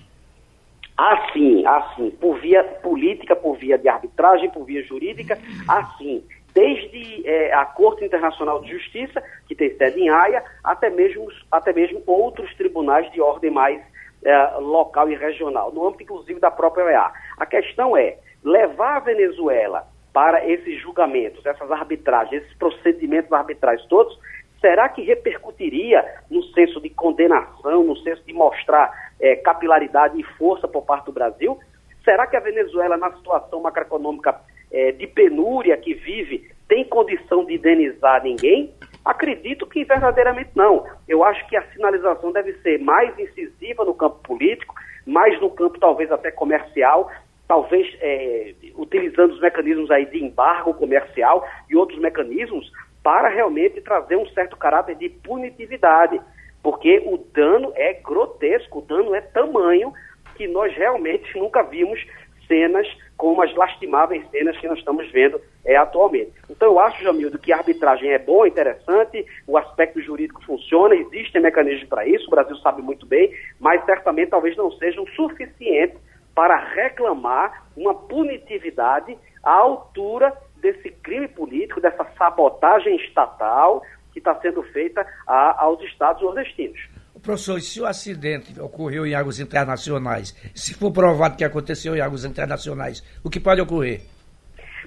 [SPEAKER 7] Assim, assim, por via política, por via de arbitragem, por via jurídica, assim, desde é, a Corte Internacional de Justiça, que tem sede em Haia, até mesmo, até mesmo outros tribunais de ordem mais é, local e regional, no âmbito inclusive da própria OEA. A questão é levar a Venezuela para esses julgamentos, essas arbitragens, esses procedimentos arbitrais todos, será que repercutiria no senso de condenação, no senso de mostrar é, capilaridade e força por parte do Brasil? Será que a Venezuela, na situação macroeconômica é, de penúria que vive, tem condição de indenizar ninguém? Acredito que verdadeiramente não. Eu acho que a sinalização deve ser mais incisiva no campo político, mais no campo talvez até comercial, talvez é, utilizando os mecanismos aí de embargo comercial e outros mecanismos para realmente trazer um certo caráter de punitividade, porque o dano é grotesco, o dano é tamanho que nós realmente nunca vimos cenas como as lastimáveis cenas que nós estamos vendo é, atualmente. Então eu acho, Jamildo, que a arbitragem é boa, interessante, o aspecto jurídico funciona, existem mecanismos para isso, o Brasil sabe muito bem, mas certamente talvez não sejam suficientes para reclamar uma punitividade à altura desse crime político, dessa sabotagem estatal que está sendo feita a, aos estados nordestinos.
[SPEAKER 3] Professor, e se o acidente ocorreu em águas internacionais, se for provado que aconteceu em águas internacionais, o que pode ocorrer?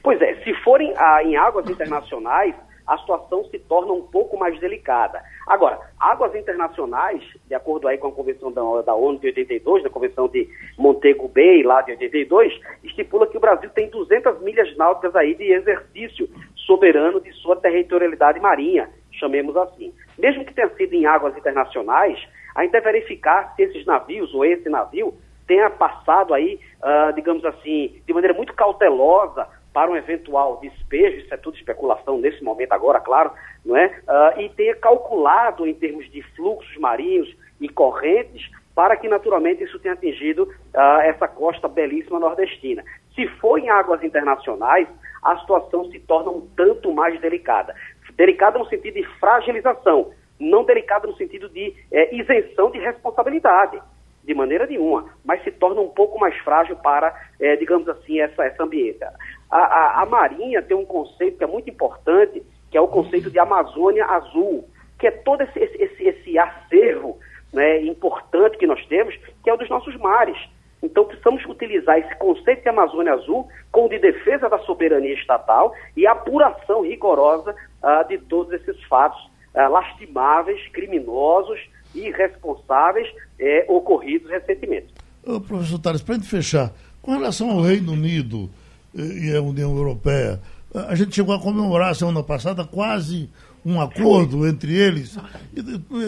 [SPEAKER 7] Pois é, se forem ah, em águas internacionais, a situação se torna um pouco mais delicada. Agora, águas internacionais, de acordo aí com a Convenção da, ONU de 82, da Convenção de Montego Bay, lá de 82, estipula que o Brasil tem 200 milhas náuticas aí de exercício soberano de sua territorialidade marinha, chamemos assim mesmo que tenha sido em águas internacionais, ainda é verificar se esses navios ou esse navio tenha passado aí, uh, digamos assim, de maneira muito cautelosa para um eventual despejo, isso é tudo especulação nesse momento agora, claro, não é? Uh, e tenha calculado em termos de fluxos marinhos e correntes para que naturalmente isso tenha atingido uh, essa costa belíssima nordestina. Se for em águas internacionais, a situação se torna um tanto mais delicada. Delicada no sentido de fragilização, não delicada no sentido de é, isenção de responsabilidade, de maneira nenhuma, mas se torna um pouco mais frágil para, é, digamos assim, essa, essa ambiente. A, a, a Marinha tem um conceito que é muito importante, que é o conceito de Amazônia Azul, que é todo esse, esse, esse acervo né, importante que nós temos, que é o dos nossos mares. Então, precisamos utilizar esse conceito de Amazônia Azul como de defesa da soberania estatal e apuração rigorosa uh, de todos esses fatos uh, lastimáveis, criminosos e irresponsáveis eh, ocorridos recentemente.
[SPEAKER 2] Ô, professor Tales, para a gente fechar, com relação ao Reino Unido e à União Europeia, a gente chegou a comemorar semana passada quase um acordo entre eles.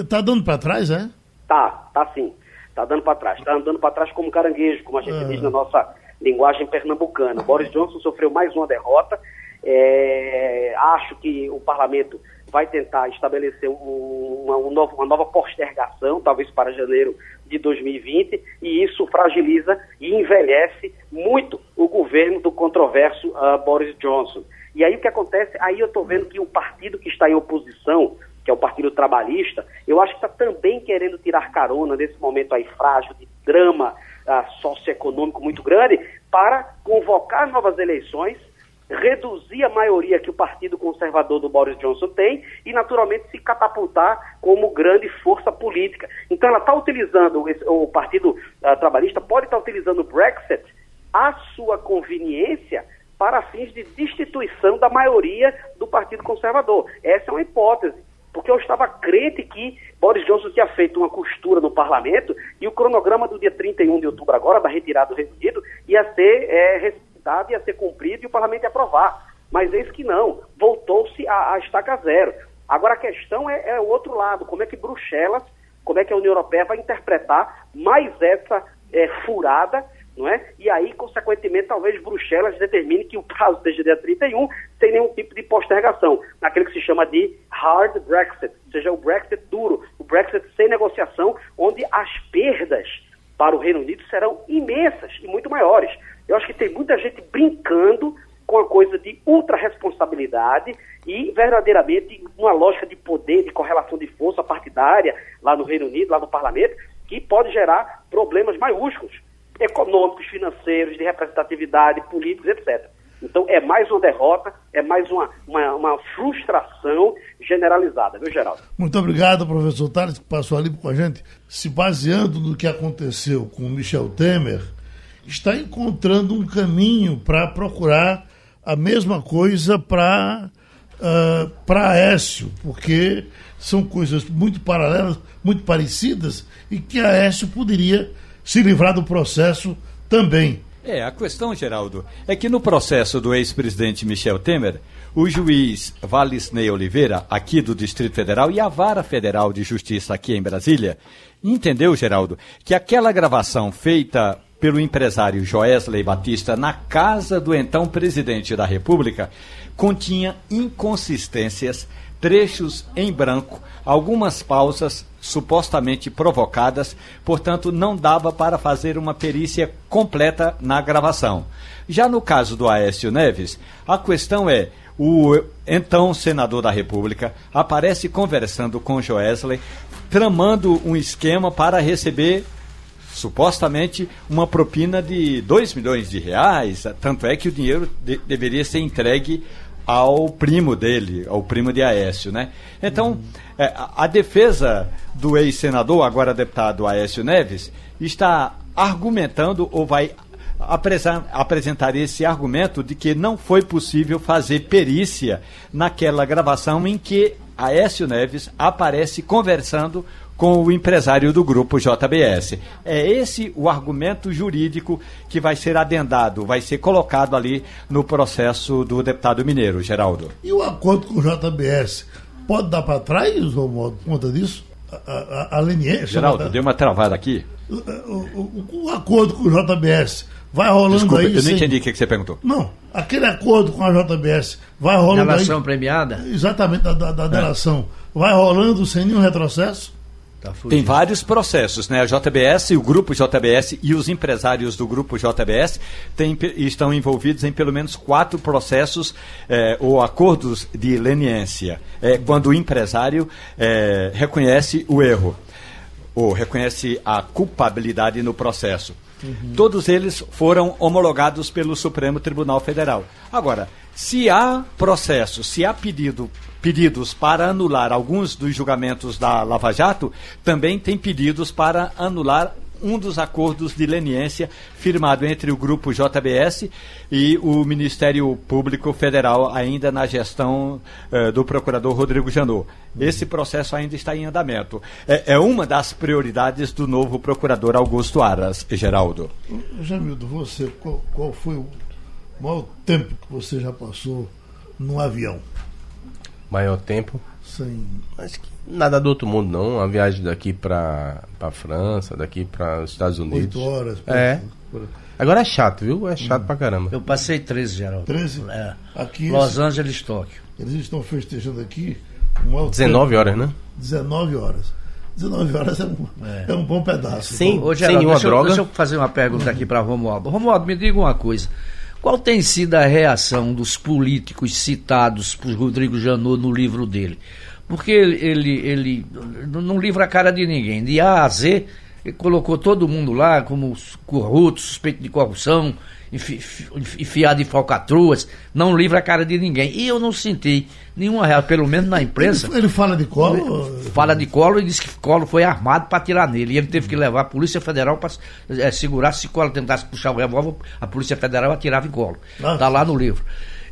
[SPEAKER 2] Está dando para trás, é?
[SPEAKER 7] Tá, tá sim. Está dando para trás. Está andando para trás como caranguejo, como a gente é. diz na nossa linguagem pernambucana. Boris Johnson sofreu mais uma derrota. É, acho que o parlamento vai tentar estabelecer um, uma, um novo, uma nova postergação, talvez para janeiro de 2020, e isso fragiliza e envelhece muito o governo do controverso uh, Boris Johnson. E aí o que acontece? Aí eu estou vendo que o partido que está em oposição, que é o Partido Trabalhista, eu acho que está também querendo tirar carona nesse momento aí frágil de drama uh, socioeconômico muito grande para convocar novas eleições, reduzir a maioria que o Partido Conservador do Boris Johnson tem e, naturalmente, se catapultar como grande força política. Então, ela está utilizando, o Partido uh, Trabalhista pode estar tá utilizando o Brexit à sua conveniência para fins de destituição da maioria do Partido Conservador. Essa é uma hipótese, porque eu estava crente que Boris Johnson tinha feito uma costura no parlamento e o cronograma do dia 31 de outubro agora, da retirada do Reino Unido, ia ser é, respeitado, ia ser cumprido e o parlamento ia aprovar. Mas eis que não, voltou-se a, a estaca zero. Agora a questão é, é o outro lado, como é que Bruxelas, como é que a União Europeia vai interpretar mais essa é, furada não é? E aí, consequentemente, talvez Bruxelas determine que o prazo seja dia 31, sem nenhum tipo de postergação, naquele que se chama de hard Brexit, ou seja, o Brexit duro, o Brexit sem negociação, onde as perdas para o Reino Unido serão imensas e muito maiores. Eu acho que tem muita gente brincando com a coisa de e verdadeiramente uma lógica de poder, de correlação de força partidária lá no Reino Unido, lá no parlamento, que pode gerar problemas maiúsculos econômicos, financeiros, de representatividade, políticos, etc. Então é mais uma derrota, é mais uma, uma, uma, frustração generalizada, viu, Geraldo?
[SPEAKER 2] Muito obrigado, professor Tales, que passou ali com a gente. Se baseando no que aconteceu com Michel Temer, está encontrando um caminho para procurar a mesma coisa para uh, para Aécio, porque são coisas muito paralelas, muito parecidas, e que Aécio poderia se livrar do processo também.
[SPEAKER 5] É, a questão, Geraldo, é que no processo do ex-presidente Michel Temer, o juiz Valisney Oliveira, aqui do Distrito Federal, e a Vara Federal de Justiça aqui em Brasília, entendeu, Geraldo, que aquela gravação feita pelo empresário Joesley Batista na casa do então presidente da República continha inconsistências, trechos em branco, algumas pausas supostamente provocadas, portanto, não dava para fazer uma perícia completa na gravação. Já no caso do Aécio Neves, a questão é: o então senador da República aparece conversando com Joesley, tramando um esquema para receber supostamente uma propina de 2 milhões de reais, tanto é que o dinheiro de deveria ser entregue ao primo dele, ao primo de Aécio, né? Então, uhum. é, a, a, defesa do ex-senador, agora deputado Aécio Neves, está argumentando ou vai apresentar esse argumento de que não foi possível fazer perícia naquela gravação em que Aécio Neves aparece conversando com o empresário do grupo JBS. É esse o argumento jurídico que vai ser adendado, vai ser colocado ali no processo do deputado mineiro, Geraldo.
[SPEAKER 2] E o acordo com o JBS pode dar para trás, Romualdo, por conta disso? A, a, a leniência.
[SPEAKER 5] Geraldo, deu uma travada aqui.
[SPEAKER 2] O, o, o, acordo com o JBS vai rolando
[SPEAKER 5] Desculpa,
[SPEAKER 2] aí.
[SPEAKER 5] Eu não sem... entendi o que, você perguntou.
[SPEAKER 2] Não, aquele acordo com a JBS vai rolando.
[SPEAKER 3] Delação
[SPEAKER 2] aí,
[SPEAKER 3] premiada?
[SPEAKER 2] Exatamente, da, da, da é. delação. Vai rolando sem nenhum retrocesso?
[SPEAKER 5] Tá Tem vários processos, né? A JBS, o grupo JBS e os empresários do grupo JBS tem, estão envolvidos em pelo menos quatro processos eh, ou acordos de leniência, é, quando o empresário eh, reconhece o erro ou reconhece a culpabilidade no processo. Uhum. Todos eles foram homologados pelo Supremo Tribunal Federal. Agora, se há processo, se há pedido pedidos para anular alguns dos julgamentos da Lava Jato, também tem pedidos para anular um dos acordos de leniência firmado entre o grupo JBS e o Ministério Público Federal, ainda na gestão uh, do procurador Rodrigo Janot. Esse processo ainda está em andamento. É, é, uma das prioridades do novo procurador Augusto Aras, Geraldo.
[SPEAKER 2] Jamildo, você, qual, qual foi o maior tempo que você já passou num avião?
[SPEAKER 4] Maior tempo. Acho que nada do outro mundo, não. Uma viagem daqui pra, pra França, daqui para os Estados Unidos.
[SPEAKER 2] Oito horas.
[SPEAKER 4] É. Agora é chato, viu? É chato hum. pra caramba.
[SPEAKER 3] Eu passei 13, Geraldo.
[SPEAKER 2] 13?
[SPEAKER 3] É. Aqui Los Angeles, Tóquio.
[SPEAKER 2] Eles estão festejando aqui.
[SPEAKER 4] Um 19 horas, né?
[SPEAKER 2] 19 horas. 19 horas é um, é. é um bom pedaço.
[SPEAKER 3] Sim, Ô, Geraldo, sem uma deixa droga. Eu, deixa eu fazer uma pergunta aqui para Romualdo. Romualdo, me diga uma coisa. Qual tem sido a reação dos políticos citados por Rodrigo Janot no livro dele? Porque ele, ele, ele não livra a cara de ninguém. De A a Z, ele colocou todo mundo lá como corrupto, suspeito de corrupção, enfiado em falcatruas, não livra a cara de ninguém. E eu não senti nenhuma real, pelo menos na imprensa.
[SPEAKER 2] Ele, ele fala de colo?
[SPEAKER 3] Fala de colo e diz que colo foi armado para tirar nele. E ele teve que levar a Polícia Federal para é, segurar. Se colo tentasse puxar o revólver, a Polícia Federal atirava em colo. Está lá no livro.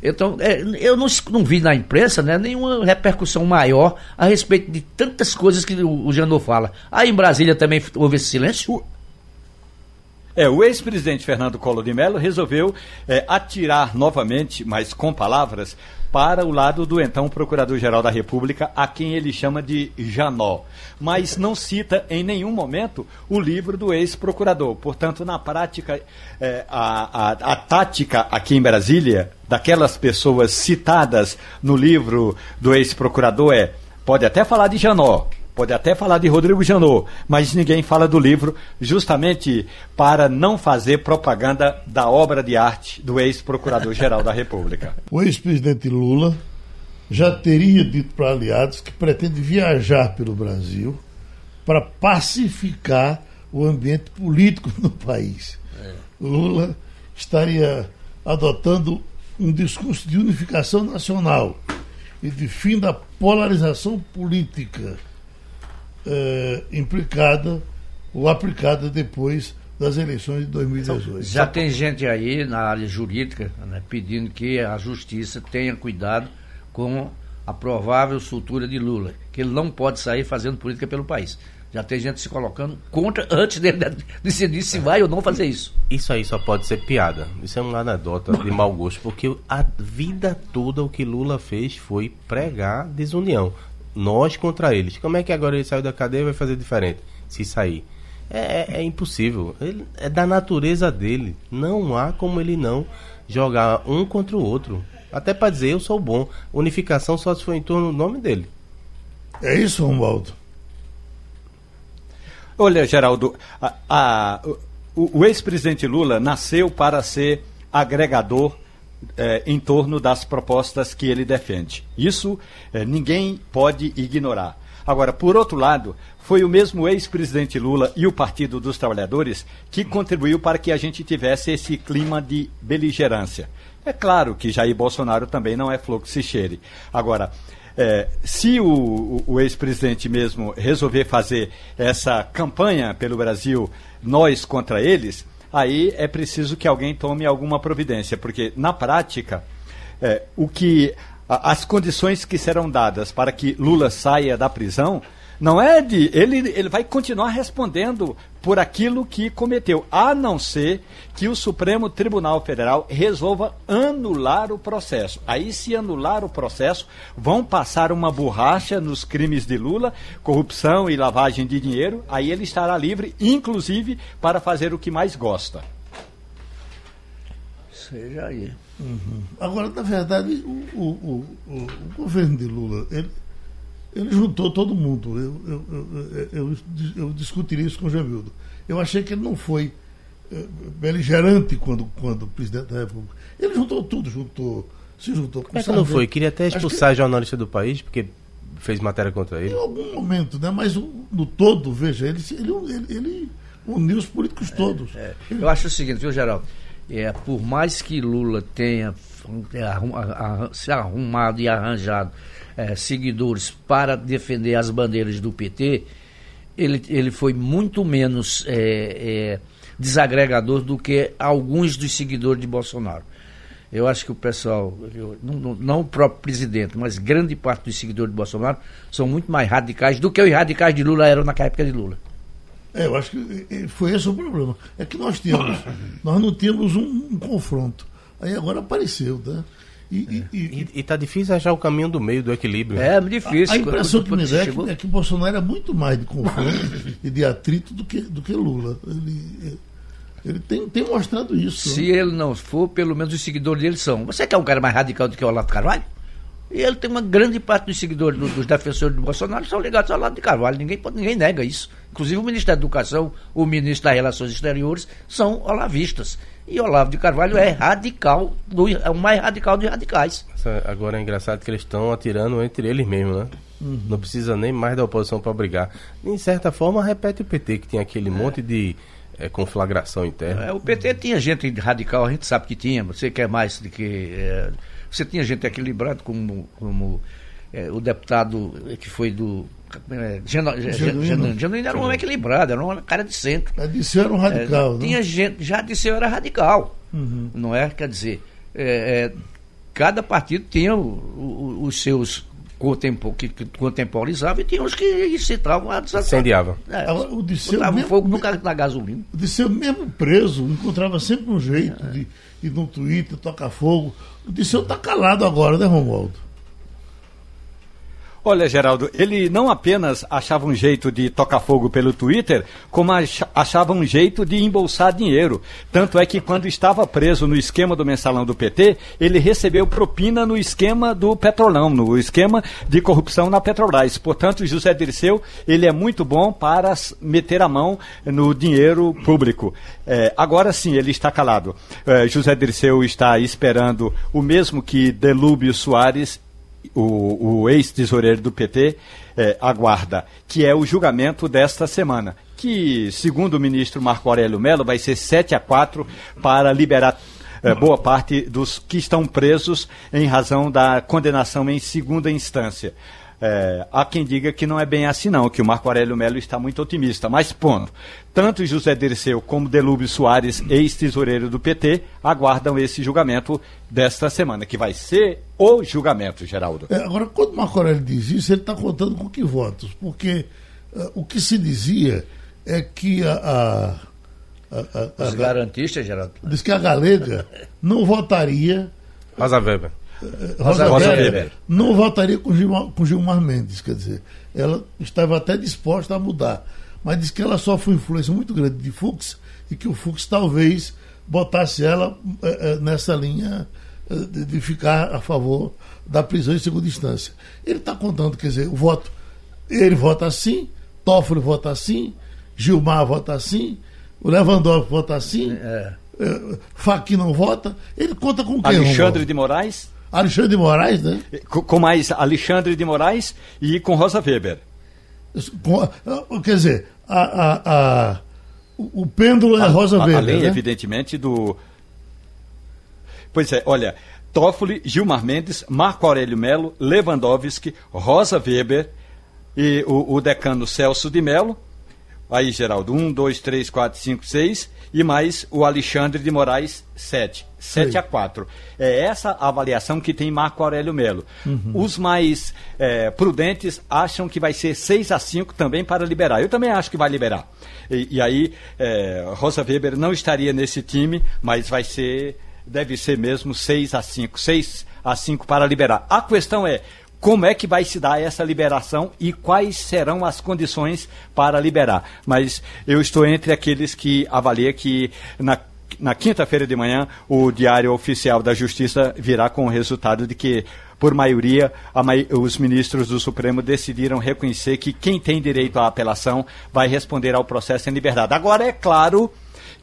[SPEAKER 3] Então, é, eu não, não, vi na imprensa né, nenhuma repercussão maior a respeito de tantas coisas que o, o Janot fala. Aí em Brasília também houve esse silêncio?
[SPEAKER 5] É, o ex-presidente Fernando Collor de Mello resolveu é, atirar novamente, mas com palavras, para o lado do então Procurador-Geral da República, a quem ele chama de Janó. Mas não cita em nenhum momento o livro do ex-procurador. Portanto, na prática, é, a, a, a tática aqui em Brasília, daquelas pessoas citadas no livro do ex-procurador é: pode até falar de Janó, Pode até falar de Rodrigo Janot, mas ninguém fala do livro, justamente para não fazer propaganda da obra de arte do ex-procurador-geral da República.
[SPEAKER 2] O ex-presidente Lula já teria dito para aliados que pretende viajar pelo Brasil para pacificar o ambiente político no país. É. Lula estaria adotando um discurso de unificação nacional e de fim da polarização política eh, implicada ou aplicada depois das eleições de 2018.
[SPEAKER 3] Já tem gente aí na área jurídica né, pedindo que a justiça tenha cuidado com a provável soltura de Lula, que ele não pode sair fazendo política pelo país. Já tem gente se colocando contra antes de decidir se vai ou não fazer isso.
[SPEAKER 4] Isso aí só pode ser piada. Isso é uma anedota de mau gosto, porque a vida toda o que Lula fez foi pregar desunião nós contra eles. Como é que agora ele saiu da cadeia e vai fazer diferente? Se sair. É, é, é impossível. Ele, é da natureza dele. Não há como ele não jogar um contra o outro. Até para dizer eu sou bom. Unificação só se for em torno do nome dele.
[SPEAKER 2] É isso, Romualdo.
[SPEAKER 5] Olha, Geraldo, a, a, o, o ex-presidente Lula nasceu para ser agregador é, em torno das propostas que ele defende. Isso é, ninguém pode ignorar. Agora, por outro lado, foi o mesmo ex-presidente Lula e o Partido dos Trabalhadores que contribuiu para que a gente tivesse esse clima de beligerância. É claro que Jair Bolsonaro também não é flor que se cheire. Agora, é, se o, o, o ex-presidente mesmo resolver fazer essa campanha pelo Brasil, nós contra eles, aí é preciso que alguém tome alguma providência, porque na prática, é, o que as condições que serão dadas para que Lula saia da prisão não é de. Ele, ele vai continuar respondendo por aquilo que cometeu, a não ser que o Supremo Tribunal Federal resolva anular o processo. Aí, se anular o processo, vão passar uma borracha nos crimes de Lula, corrupção e lavagem de dinheiro. Aí ele estará livre, inclusive, para fazer o que mais gosta.
[SPEAKER 3] Seja aí.
[SPEAKER 2] Uhum. Agora, na verdade, o, o, o, o governo de Lula, ele ele juntou todo mundo. Eu, eu, eu, eu, discutiria isso com o Jamildo. Eu achei que ele não foi é, beligerante quando, quando presidente da República. Ele juntou tudo, juntou. Se juntou
[SPEAKER 4] com Como é que não foi? Queria até expulsar que... jornalista do país, porque fez matéria contra ele.
[SPEAKER 2] Em algum momento, né? Mas no todo, veja, ele, ele, ele, uniu os políticos é, todos. É.
[SPEAKER 3] Eu acho o seguinte, viu, Geraldo? É, por mais que Lula tenha se arrumado e arranjado é, seguidores para defender as bandeiras do PT, ele, ele foi muito menos é, é, desagregador do que alguns dos seguidores de Bolsonaro. Eu acho que o pessoal, eu, não, não, o próprio presidente, mas grande parte dos seguidores de Bolsonaro são muito mais radicais do que os radicais de Lula eram na época de Lula.
[SPEAKER 2] É, eu acho que foi esse o problema. É que nós tínhamos, nós não tínhamos um, um confronto. Aí agora apareceu, né? E, e,
[SPEAKER 4] E, e tá difícil achar o caminho do meio, do equilíbrio.
[SPEAKER 3] É difícil.
[SPEAKER 2] a impressão que me dá é
[SPEAKER 3] chegou-
[SPEAKER 2] que, é que Bolsonaro é muito mais de confronto e de atrito do que, do que Lula. Ele, ele tem, tem mostrado isso.
[SPEAKER 3] Se ele não for, pelo menos os seguidores dele são. Você quer um cara mais radical do que o Olavo Carvalho? E ele tem uma grande parte dos seguidores do- dos defensores do Bolsonaro são ligados ao Olavo de Carvalho. Ninguém, ninguém nega isso. Inclusive o ministro da Educação, o ministro das Relações Exteriores são olavistas. E Olavo de Carvalho é radical, do- é o mais radical dos radicais.
[SPEAKER 4] Agora é engraçado que eles estão atirando entre eles mesmos, né? Não precisa nem mais da oposição para brigar. Em certa forma, repete o PT, que tem aquele monte de eh, conflagração interna.
[SPEAKER 3] É, o PT tinha gente radical, a gente sabe que tinha. Você quer mais do que. é, você tinha gente equilibrada, como, como é, o deputado que foi do. É, Geno-
[SPEAKER 2] Genuíno.
[SPEAKER 3] Genuíno. Genuíno era um homem equilibrado, era um cara de centro.
[SPEAKER 2] A Disseu era um radical.
[SPEAKER 3] É,
[SPEAKER 2] né?
[SPEAKER 3] tinha gente, já disse eu era radical, não é? Quer dizer, é, é, cada partido tinha o- o- os seus contempo, que, que contemporizavam e tinha os que incitavam a.
[SPEAKER 4] Incendiava.
[SPEAKER 3] É,
[SPEAKER 2] o Disseu mesmo-
[SPEAKER 3] fogo no na gasolina.
[SPEAKER 2] O Disseu, mesmo preso, encontrava sempre um jeito de ir no Twitter, tocar fogo. O Disseu está calado agora, né, Romualdo?
[SPEAKER 5] Olha, Geraldo, ele não apenas achava um jeito de tocar fogo pelo Twitter, como ach- achava um jeito de embolsar dinheiro. Tanto é que quando estava preso no esquema do mensalão do PT, ele recebeu propina no esquema do Petrolão, no esquema de corrupção na Petrobras. Portanto, José Dirceu, ele é muito bom para meter a mão no dinheiro público. É, agora sim, ele está calado. É, José Dirceu está esperando o mesmo que Delúbio Soares o, o ex-tesoureiro do PT eh, aguarda, que é o julgamento desta semana, que, segundo o ministro Marco Aurélio Mello, vai ser 7 a 4 para liberar eh, boa parte dos que estão presos em razão da condenação em segunda instância. É, há quem diga que não é bem assim não, que o Marco Aurélio Melo está muito otimista, mas ponto. Tanto José Dirceu como Delúbio Soares, ex-tesoureiro do PT, aguardam esse julgamento desta semana, que vai ser o julgamento, Geraldo.
[SPEAKER 2] É, agora, quando o Marco Aurélio diz isso, ele está contando com que votos? Porque ah, o que se dizia é que a, a, a, a-
[SPEAKER 3] Os garantistas, Geraldo.
[SPEAKER 2] diz que a Galega não votaria
[SPEAKER 4] Rosa Weber.
[SPEAKER 2] Rosa,
[SPEAKER 5] Rosa
[SPEAKER 2] Weber,
[SPEAKER 5] Weber.
[SPEAKER 2] não votaria com Gilmar, com Gilmar Mendes, quer dizer, ela estava até disposta a mudar, mas diz que ela sofre uma influência muito grande de Fux e que o Fux talvez botasse ela eh, eh, nessa linha eh, de, de ficar a favor da prisão em segunda instância. Ele está contando, quer dizer, o voto, ele vota assim, Toffoli vota assim, Gilmar vota assim, o Lewandowski vota assim,
[SPEAKER 3] É.
[SPEAKER 2] Fachin não vota, ele conta com quem?
[SPEAKER 5] Alexandre de Moraes,
[SPEAKER 2] Alexandre de Moraes, né?
[SPEAKER 5] com, com mais Alexandre de Moraes e com Rosa Weber.
[SPEAKER 2] Com- ah, quer dizer, a, a- a- o, pêndulo é Rosa Weber.
[SPEAKER 5] Além,
[SPEAKER 2] né?
[SPEAKER 5] evidentemente, do. Pois é, olha, Toffoli, Gilmar Mendes, Marco Aurélio Melo, Lewandowski, Rosa Weber e o, o decano Celso de Melo. Aí, Geraldo, um, dois, três, quatro, cinco, seis. E mais o Alexandre de Moraes, sete. Sete
[SPEAKER 2] Sei.
[SPEAKER 5] a quatro. É essa a avaliação que tem Marco Aurélio Melo.
[SPEAKER 2] Uhum.
[SPEAKER 5] Os mais eh, prudentes acham que vai ser 6 a 5 também para liberar. Eu também acho que vai liberar. E, e aí, eh, Rosa Weber não estaria nesse time, mas vai ser, deve ser mesmo 6 a 5. 6 a 5 para liberar. A questão é. Como é que vai se dar essa liberação e quais serão as condições para liberar? Mas eu estou entre aqueles que avalia que na na quinta-feira de manhã, o Diário Oficial da Justiça virá com o resultado de que, por maioria, os ministros do Supremo decidiram reconhecer que quem tem direito à apelação vai responder ao processo em liberdade. Agora, é claro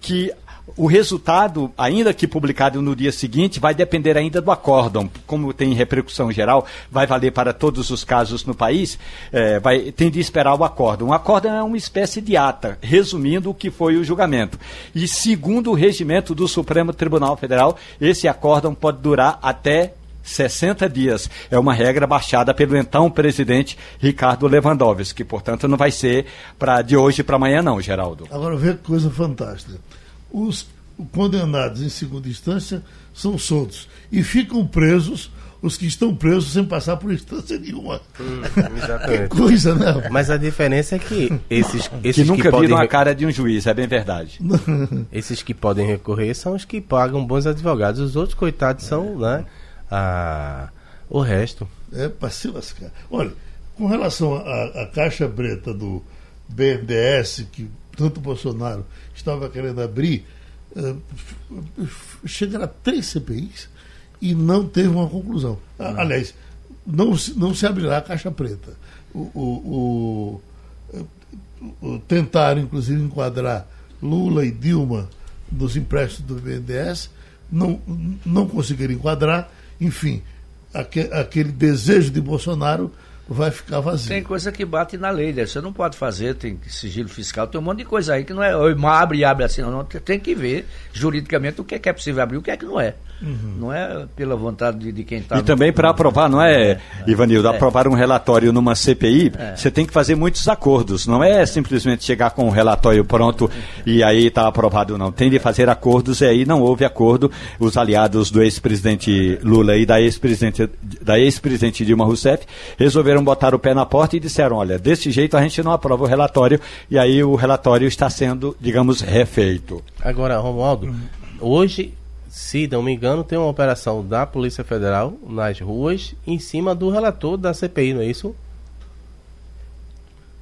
[SPEAKER 5] que o resultado, ainda que publicado no dia seguinte, vai depender ainda do acórdão. Como tem repercussão geral, vai valer para todos os casos no país, eh, vai, tem de esperar o acórdão. O acórdão é uma espécie de ata, resumindo o que foi o julgamento. E segundo o regimento do Supremo Tribunal Federal, esse acórdão pode durar até 60 dias. É uma regra baixada pelo então presidente Ricardo Lewandowski, que, portanto, não vai ser para de hoje para amanhã, não, Geraldo.
[SPEAKER 2] Agora vê que coisa fantástica. Os condenados em segunda instância são soltos e ficam presos os que estão presos sem passar por instância nenhuma. que
[SPEAKER 4] Exatamente.
[SPEAKER 2] coisa, né?
[SPEAKER 4] Mas a diferença é que esses,
[SPEAKER 5] Que
[SPEAKER 4] esses
[SPEAKER 5] nunca
[SPEAKER 4] podem
[SPEAKER 5] viram a cara de um juiz, é bem verdade.
[SPEAKER 4] esses que podem recorrer são os que pagam bons advogados. Os outros, coitados, são né, a, o resto.
[SPEAKER 2] É para se lascar. Olha, com relação à caixa preta do BNDES, que tanto Bolsonaro estava querendo abrir, uh, chegaram a três CPIs e não teve uma conclusão. Não. Aliás, não, não se abrirá a caixa preta. O, o, o, o, tentaram, inclusive, enquadrar Lula e Dilma nos empréstimos do BNDES, não, não conseguiram enquadrar, enfim, aquele desejo de Bolsonaro vai ficar vazio.
[SPEAKER 3] Tem coisa que bate na lei, né? Você não pode fazer, tem sigilo fiscal, tem um monte de coisa aí que não é abre e abre assim, não. Tem que ver juridicamente o que é, que é possível abrir e o que é que não é. Uhum. Não é pela vontade de, de quem está.
[SPEAKER 5] E também para aprovar, não é, é Ivanildo, é. aprovar um relatório numa CPI, é. você tem que fazer muitos acordos. Não é simplesmente chegar com um relatório pronto e aí está aprovado, não. Tem de fazer acordos e aí não houve acordo. Os aliados do ex-presidente Lula e da ex-presidente da ex-presidente Dilma Rousseff resolveram botar o pé na porta e disseram: olha, desse jeito a gente não aprova o relatório e aí o relatório está sendo, digamos, refeito.
[SPEAKER 4] Agora, Romualdo, hoje se não me engano, tem uma operação da Polícia Federal nas ruas em cima do relator da CPI, não é isso?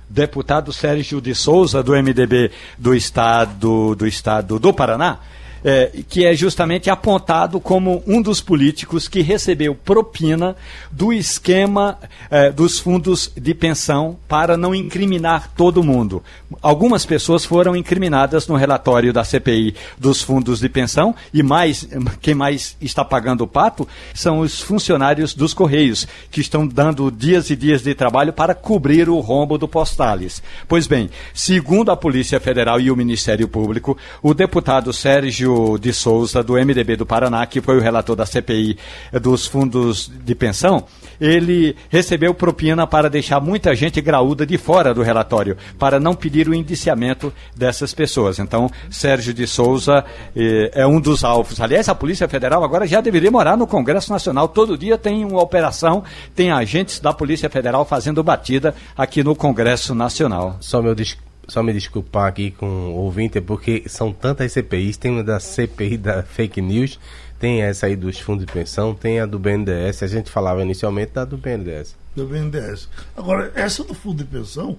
[SPEAKER 5] Deputado Sérgio de Souza, do MDB do Estado do, estado do Paraná, é, que é justamente apontado como um dos políticos que recebeu propina do esquema é, dos fundos de pensão para não incriminar todo mundo. Algumas pessoas foram incriminadas no relatório da CPI dos fundos de pensão e mais quem mais está pagando o pato são os funcionários dos Correios, que estão dando dias e dias de trabalho para cobrir o rombo do Postales. Pois bem, segundo a Polícia Federal e o Ministério Público, o deputado Sérgio De Souza, do MDB do Paraná, que foi o relator da CPI dos fundos de pensão, ele recebeu propina para deixar muita gente graúda de fora do relatório, para não pedir o indiciamento dessas pessoas. Então, Sérgio de Souza eh, é um dos alvos. Aliás, a Polícia Federal agora já deveria morar no Congresso Nacional. Todo dia tem uma operação, tem agentes da Polícia Federal fazendo batida aqui no Congresso Nacional.
[SPEAKER 4] Só meu discurso só me desculpar aqui com o ouvinte, porque são tantas CPIs, tem uma da CPI da fake news, tem essa aí dos fundos de pensão, tem a do BNDES, a gente falava inicialmente da do BNDES.
[SPEAKER 2] Do BNDES. Agora, essa do fundo de pensão,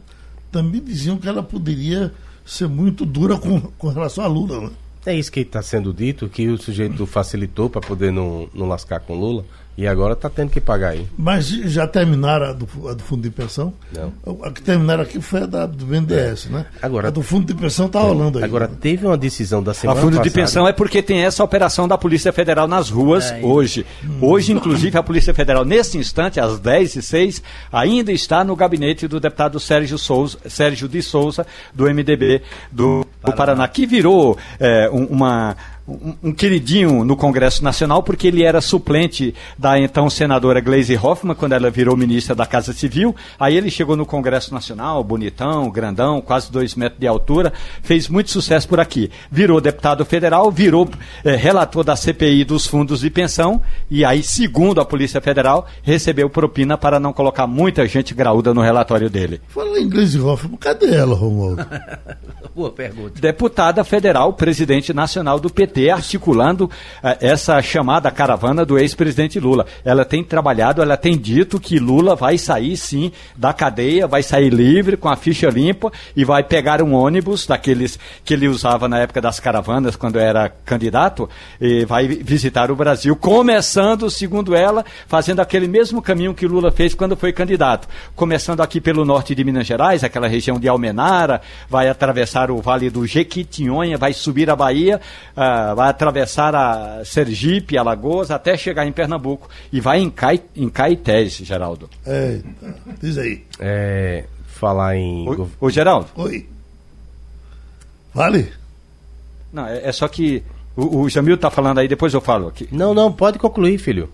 [SPEAKER 2] também diziam que ela poderia ser muito dura com, com relação a Lula, né?
[SPEAKER 4] É isso que está sendo dito, que o sujeito facilitou para poder não, não lascar com Lula. E agora está tendo que pagar aí.
[SPEAKER 2] Mas já terminaram a do, a do, fundo de pensão?
[SPEAKER 4] Não.
[SPEAKER 2] A que terminaram aqui foi a da, do BNDES, é. né?
[SPEAKER 4] Agora,
[SPEAKER 2] a do fundo de pensão está rolando aí.
[SPEAKER 4] Agora,
[SPEAKER 2] né?
[SPEAKER 4] teve uma decisão da semana
[SPEAKER 5] A fundo passada. de pensão é porque tem essa operação da Polícia Federal nas ruas é, hoje. Hum. Hoje, inclusive, a Polícia Federal, nesse instante, às 10 e 06 ainda está no gabinete do deputado Sérgio, Souza, Sérgio de Souza, do MDB do, do Paraná, que virou é, uma um, um, queridinho no Congresso Nacional, porque ele era suplente da então senadora Gleisi Hoffmann, quando ela virou ministra da Casa Civil. Aí ele chegou no Congresso Nacional, bonitão, grandão, quase dois metros de altura, fez muito sucesso por aqui. Virou deputado federal, virou é, relator da CPI dos fundos de pensão, e aí, segundo a Polícia Federal, recebeu propina para não colocar muita gente graúda no relatório dele.
[SPEAKER 2] Fala em Gleisi Hoffmann, cadê ela, Romualdo?
[SPEAKER 5] Boa pergunta. Deputada federal, presidente nacional do PT articulando uh, essa chamada caravana do ex-presidente Lula. Ela tem trabalhado, ela tem dito que Lula vai sair sim da cadeia, vai sair livre, com a ficha limpa e vai pegar um ônibus daqueles que ele usava na época das caravanas, quando era candidato, e vai visitar o Brasil, começando, segundo ela, fazendo aquele mesmo caminho que Lula fez quando foi candidato. Começando aqui pelo norte de Minas Gerais, aquela região de Almenara, vai atravessar o Vale do Jequitinhonha, vai subir a Bahia, uh, vai atravessar a Sergipe, Alagoas, até chegar em Pernambuco. E vai em, Cai, em Caetés, Geraldo.
[SPEAKER 2] É, diz aí.
[SPEAKER 4] É, falar em.
[SPEAKER 5] Ô, ô Geraldo.
[SPEAKER 2] Oi. Vale?
[SPEAKER 5] Não, é, é só que. O, o Jamil está falando aí, depois eu falo aqui.
[SPEAKER 4] Não, não, pode concluir, filho.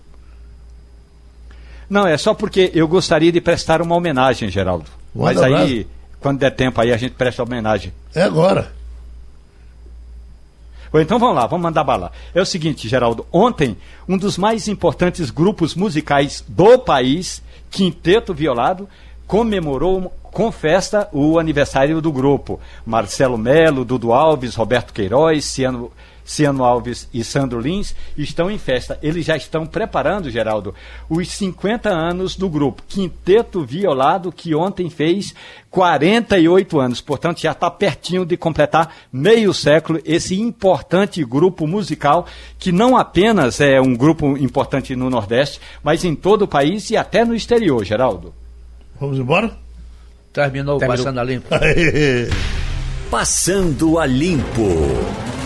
[SPEAKER 5] Não, é só porque eu gostaria de prestar uma homenagem, Geraldo. Mas aí, quando der tempo aí, a gente presta homenagem.
[SPEAKER 2] É agora.
[SPEAKER 5] Então vamos lá, vamos mandar bala. É o seguinte, Geraldo. Ontem, um dos mais importantes grupos musicais do país, Quinteto Violado, comemorou com festa o aniversário do grupo. Marcelo Melo, Dudu Alves, Roberto Queiroz, Ciano, Ciano Alves e Sandro Lins, estão em festa. Eles já estão preparando, Geraldo, os 50 anos do grupo Quinteto Violado, que ontem fez 48 anos. Portanto, já está pertinho de completar meio século esse importante grupo musical, que não apenas é um grupo importante no Nordeste, mas em todo o país e até no exterior, Geraldo.
[SPEAKER 2] Vamos embora?
[SPEAKER 3] Terminou, Terminou. Passando a Limpo.
[SPEAKER 1] Passando a Limpo.